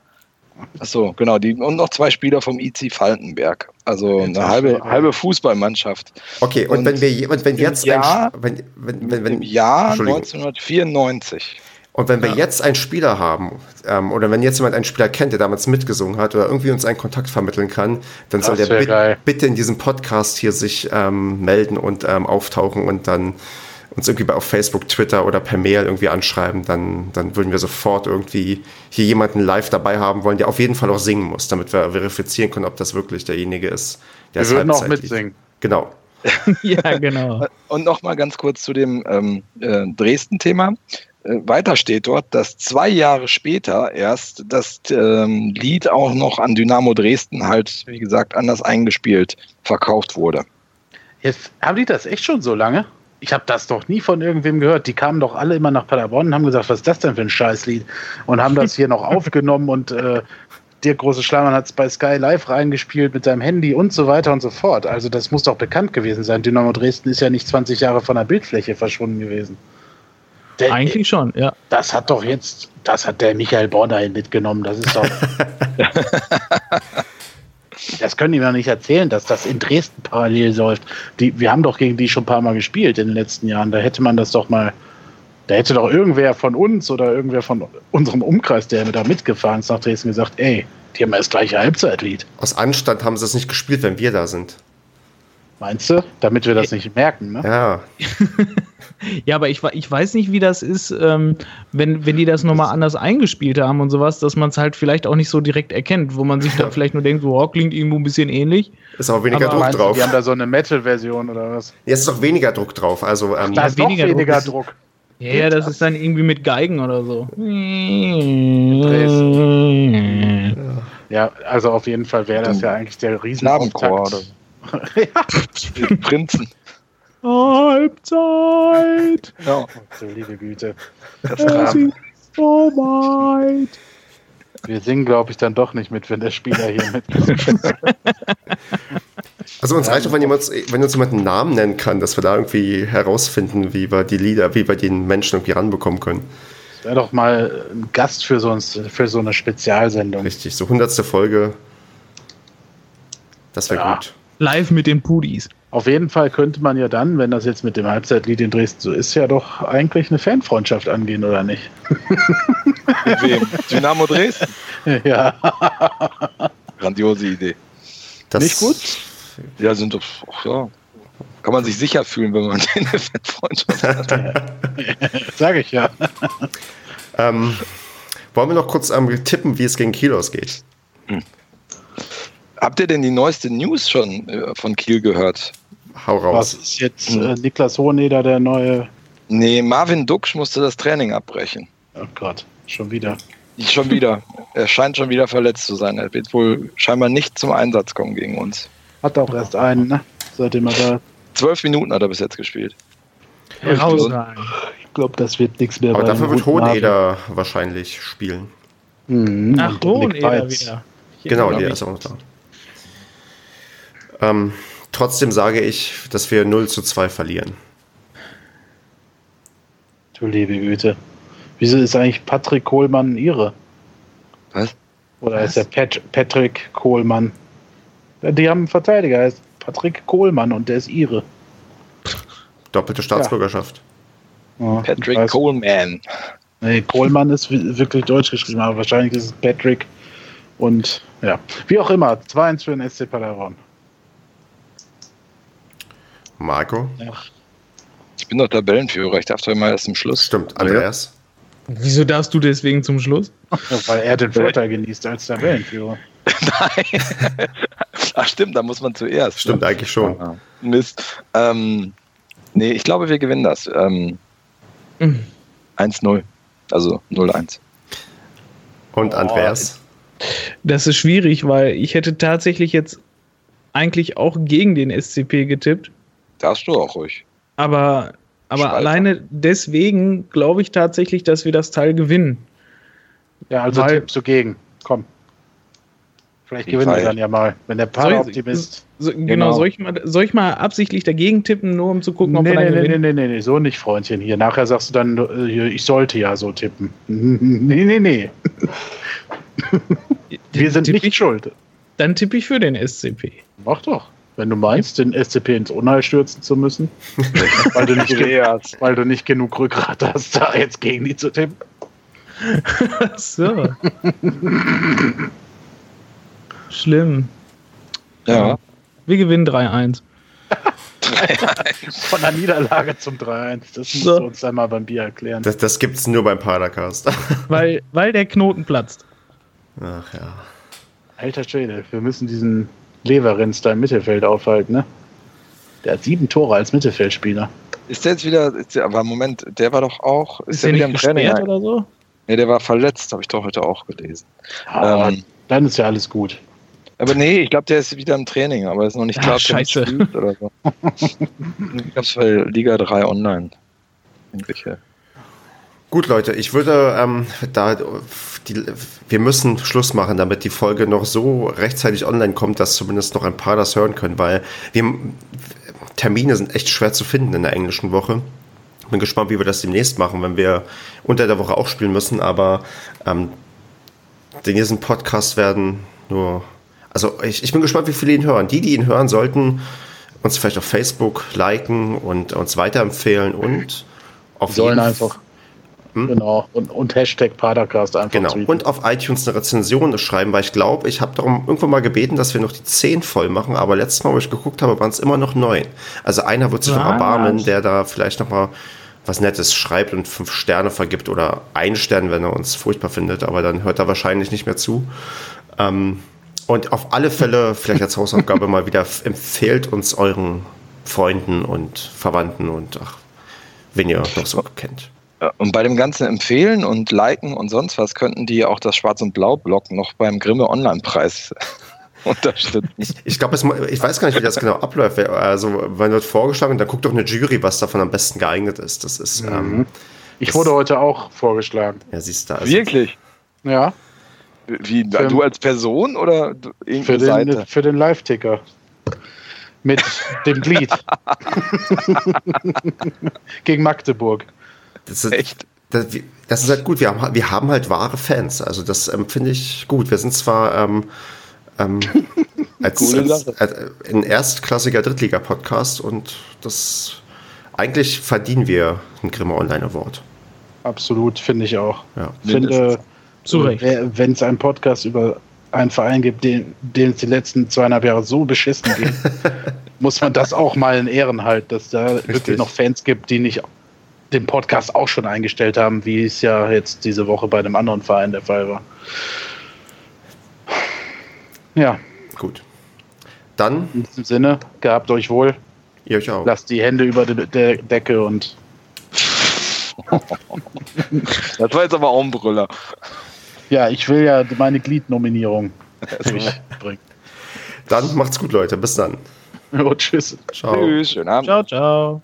Achso, genau, die, und noch zwei Spieler vom IC Falkenberg. Also eine halbe, halbe Fußballmannschaft. Okay, und, und wenn wir und wenn jetzt Jahr, ein, wenn, wenn, wenn, wenn, im Jahr 1994 und wenn wir ja. jetzt einen Spieler haben, ähm, oder wenn jetzt jemand einen Spieler kennt, der damals mitgesungen hat, oder irgendwie uns einen Kontakt vermitteln kann, dann das soll der bit bitte in diesem Podcast hier sich ähm, melden und ähm, auftauchen und dann uns irgendwie auf Facebook, Twitter oder per Mail irgendwie anschreiben, dann, dann würden wir sofort irgendwie hier jemanden live dabei haben wollen, der auf jeden Fall auch singen muss, damit wir verifizieren können, ob das wirklich derjenige ist. Der wir würden auch mitsingen. Genau. ja, genau. Und nochmal ganz kurz zu dem ähm, äh, Dresden-Thema. Äh, weiter steht dort, dass zwei Jahre später erst das ähm, Lied auch noch an Dynamo Dresden halt, wie gesagt, anders eingespielt verkauft wurde. Jetzt haben die das echt schon so lange? Ich habe das doch nie von irgendwem gehört. Die kamen doch alle immer nach Paderborn und haben gesagt, was ist das denn für ein Scheißlied? Und haben das hier noch aufgenommen und äh, Dirk Große Schleimann hat es bei Sky Live reingespielt mit seinem Handy und so weiter und so fort. Also das muss doch bekannt gewesen sein. Dynamo Dresden ist ja nicht 20 Jahre von der Bildfläche verschwunden gewesen. Der, Eigentlich schon, ja. Das hat doch jetzt, das hat der Michael Bornheim mitgenommen. Das ist doch. das können die mir nicht erzählen, dass das in Dresden parallel läuft. Die, wir haben doch gegen die schon ein paar Mal gespielt in den letzten Jahren. Da hätte man das doch mal. Da hätte doch irgendwer von uns oder irgendwer von unserem Umkreis, der da mitgefahren ist nach Dresden, gesagt: Ey, Die haben ja das gleiche Halbzeitlied. Aus Anstand haben sie es nicht gespielt, wenn wir da sind. Meinst du? Damit wir das nicht merken, ne? Ja, Ja, aber ich, ich weiß nicht, wie das ist, ähm, wenn, wenn die das nochmal anders eingespielt haben und sowas, dass man es halt vielleicht auch nicht so direkt erkennt, wo man sich dann vielleicht nur denkt, so, oh, klingt irgendwo ein bisschen ähnlich. ist auch weniger Aber Druck du, drauf. die haben da so eine Metal-Version oder was? Jetzt ist auch weniger Druck drauf. Also, ähm, Da Ja, ist weniger weniger, Druck. Druck. Ja, ja, das ist dann irgendwie mit Geigen oder so. Ja, also auf jeden Fall wäre das ja eigentlich der oder Riesenauftakt. so. Prinzen. Halbzeit, Ja, Du liebe Güte. das es ist soweit. Wir singen, glaube ich, dann doch nicht mit, wenn der Spieler hier mitkommt. also uns reicht auch, wenn, jemand, wenn uns jemand einen Namen nennen kann, dass wir da irgendwie herausfinden, wie wir die Lieder, wie wir den Menschen irgendwie ranbekommen können. Wäre doch mal ein Gast für so, ein, für so eine Spezialsendung. Richtig, so hundertste Folge. Das wäre Ja. gut. Live mit den Pudis. Auf jeden Fall könnte man ja dann, wenn das jetzt mit dem Halbzeitlied in Dresden so ist, ja doch eigentlich eine Fanfreundschaft angehen, oder nicht? Mit wem? Dynamo Dresden. ja. Grandiose Idee. Das, Nicht gut? Ja, sind doch, ach ja. Kann man sich sicher fühlen, wenn man eine Fanfreundschaft hat. Sage ich ja. Ähm, wollen wir noch kurz ähm, tippen, wie es gegen Kiel ausgeht? Habt ihr denn die neueste News schon äh, von Kiel gehört? Hau Was raus. ist jetzt äh, Niklas Hohneder, der neue. Nee, Marvin Duksch musste das Training abbrechen. Oh Gott, schon wieder. Schon wieder. er scheint schon wieder verletzt zu sein. Er wird wohl scheinbar nicht zum Einsatz kommen gegen uns. Hat auch erst einen, ne? Seitdem er da. Zwölf Minuten hat er bis jetzt gespielt. Herausragend. Ich glaube, das wird nichts mehr. Aber bei dafür wird Hoheneder wahrscheinlich spielen. Marvin. Mhm, Ach, Hoheneder wieder. Genau, der ist auch noch da. Ähm, trotzdem sage ich, dass wir 0 zu 2 verlieren. Du liebe Güte. Wieso ist eigentlich Patrick Kohlmann Ihre? Was? Oder ist der Pat Patrick Kohlmann? Ja, Die haben einen Verteidiger, heißt Patrick Kohlmann und der ist Ihre. Doppelte Staatsbürgerschaft. Ja, ich Patrick weiß. Coleman. Nee, Kohlmann ist wi- wirklich deutsch geschrieben, aber wahrscheinlich ist es Patrick. Und ja, wie auch immer, 2-1 für den SC Paderborn. Marco? Ich bin doch Tabellenführer. Ich darf doch immer erst zum Schluss. Stimmt, Andreas? Wieso darfst du deswegen zum Schluss? Weil er den Vorteil genießt als Tabellenführer. Nein. Ach stimmt, da muss man zuerst. Stimmt ne? eigentlich schon. Ah, Mist. Ähm, nee, ich glaube, wir gewinnen das. Ähm, Mhm. 1-0. Also 0-1. Und Andreas? Das ist schwierig, weil ich hätte tatsächlich jetzt eigentlich auch gegen den SCP getippt. Darfst du auch ruhig. Aber, aber Spalter. alleine deswegen glaube ich tatsächlich, dass wir das Teil gewinnen. Ja, also Weil- tippst du gegen. Komm. Vielleicht gewinnen wir weit? dann ja mal, wenn der Pader-Optimist. So, genau, Genau. Soll, ich mal, soll ich mal absichtlich dagegen tippen, nur um zu gucken, ob Nee, wir dann nee, nee, nee, gewinnen? nee, nee, nee, so nicht, Freundchen. Hier, nachher sagst du dann, äh, ich sollte ja so tippen. Nee, nee, nee. Wir sind Tipp nicht ich, schuld. Dann tippe ich für den SCP. Mach doch. Wenn du meinst, den SCP ins Unheil stürzen zu müssen, weil du, nicht weil du nicht genug Rückgrat hast, da jetzt gegen die zu tippen. So. Schlimm. Ja. Wir gewinnen 3-1. Von der Niederlage zum 3-1. Das musst So. du uns dann mal beim Bier erklären. Das, das gibt's nur beim Padercast. Weil, weil der Knoten platzt. Ach ja. Alter Schwede, wir müssen diesen Leverenz da im Mittelfeld aufhalten, ne? Der hat sieben Tore als Mittelfeldspieler. Ist der jetzt wieder, ist der, aber Moment, der war doch auch, ist, Ist der der wieder im Training? oder so? Nee, der war verletzt, habe ich doch heute auch gelesen. Ah, Ähm, dann ist ja alles gut. aber nee, ich glaube, der ist wieder im Training, aber ist noch nicht Ah, klar, ob der mit scheiße. spielt oder so. ich glaube, bei Liga 3 online. Irgendwelche. Gut, Leute, ich würde ähm, da die, wir müssen Schluss machen, damit die Folge noch so rechtzeitig online kommt, dass zumindest noch ein paar das hören können, weil wir Termine sind echt schwer zu finden in der englischen Woche. Bin gespannt, wie wir das demnächst machen, wenn wir unter der Woche auch spielen müssen, aber ähm, den diesen Podcast werden nur. Also ich, ich bin gespannt, wie viele ihn hören. Die, die ihn hören, sollten uns vielleicht auf Facebook liken und uns weiterempfehlen und auf Sollen jeden einfach. Hm? Genau. Und, und Hashtag Padercast einfach. Genau. Tweeten. Und auf iTunes eine Rezension schreiben, weil ich glaube, ich habe darum irgendwann mal gebeten, dass wir noch die 10 voll machen, aber letztes Mal, wo ich geguckt habe, waren es immer noch 9. Also einer wird sich noch erbarmen, der da vielleicht noch mal was Nettes schreibt und fünf Sterne vergibt oder einen Stern, wenn er uns furchtbar findet, aber dann hört er wahrscheinlich nicht mehr zu. Ähm, und auf alle Fälle, vielleicht als Hausaufgabe mal wieder, empfehlt uns euren Freunden und Verwandten und ach, wen ihr noch so kennt. Und bei dem ganzen Empfehlen und Liken und sonst was könnten die auch das Schwarz- und Blau-Blog noch beim Grimme Online-Preis unterstützen. Ich, ich glaube, ich weiß gar nicht, wie das genau abläuft. Also, wenn wird vorgeschlagen, dann guckt doch eine Jury, was davon am besten geeignet ist. Das ist. Mhm. Ähm, ich das, wurde heute auch vorgeschlagen. Ja, siehst du. Also, Wirklich? Ja. Wie, für, du als Person oder für den, Seite? Für den Live-Ticker. Mit dem Glied. Gegen Magdeburg. Das ist, Echt? Das, das, ist halt gut. Wir haben, wir haben halt wahre Fans. Also, das ähm, finde ich gut. Wir sind zwar. Ähm, ähm, als, als, als, ein erstklassiger Drittliga-Podcast und das eigentlich verdienen wir einen Grimme Online Award. Absolut, finde ich auch. Ja. Finde, wenn es einen Podcast über einen Verein gibt, den, den es die letzten zweieinhalb Jahre so beschissen geht, muss man das auch mal in Ehren halten, dass da Richtig. wirklich noch Fans gibt, die nicht den Podcast auch schon eingestellt haben, wie es ja jetzt diese Woche bei einem anderen Verein der Fall war. Ja. Gut. Dann. In diesem Sinne, gehabt euch wohl. Ihr euch auch. Lasst die Hände über der Decke und. das war jetzt aber auch ein Brüller. Ja, ich will ja meine Gliednominierung bringen. Dann macht's gut, Leute. Bis dann. Oh, tschüss. Ciao. Tschüss. Schönen Abend. Ciao, ciao.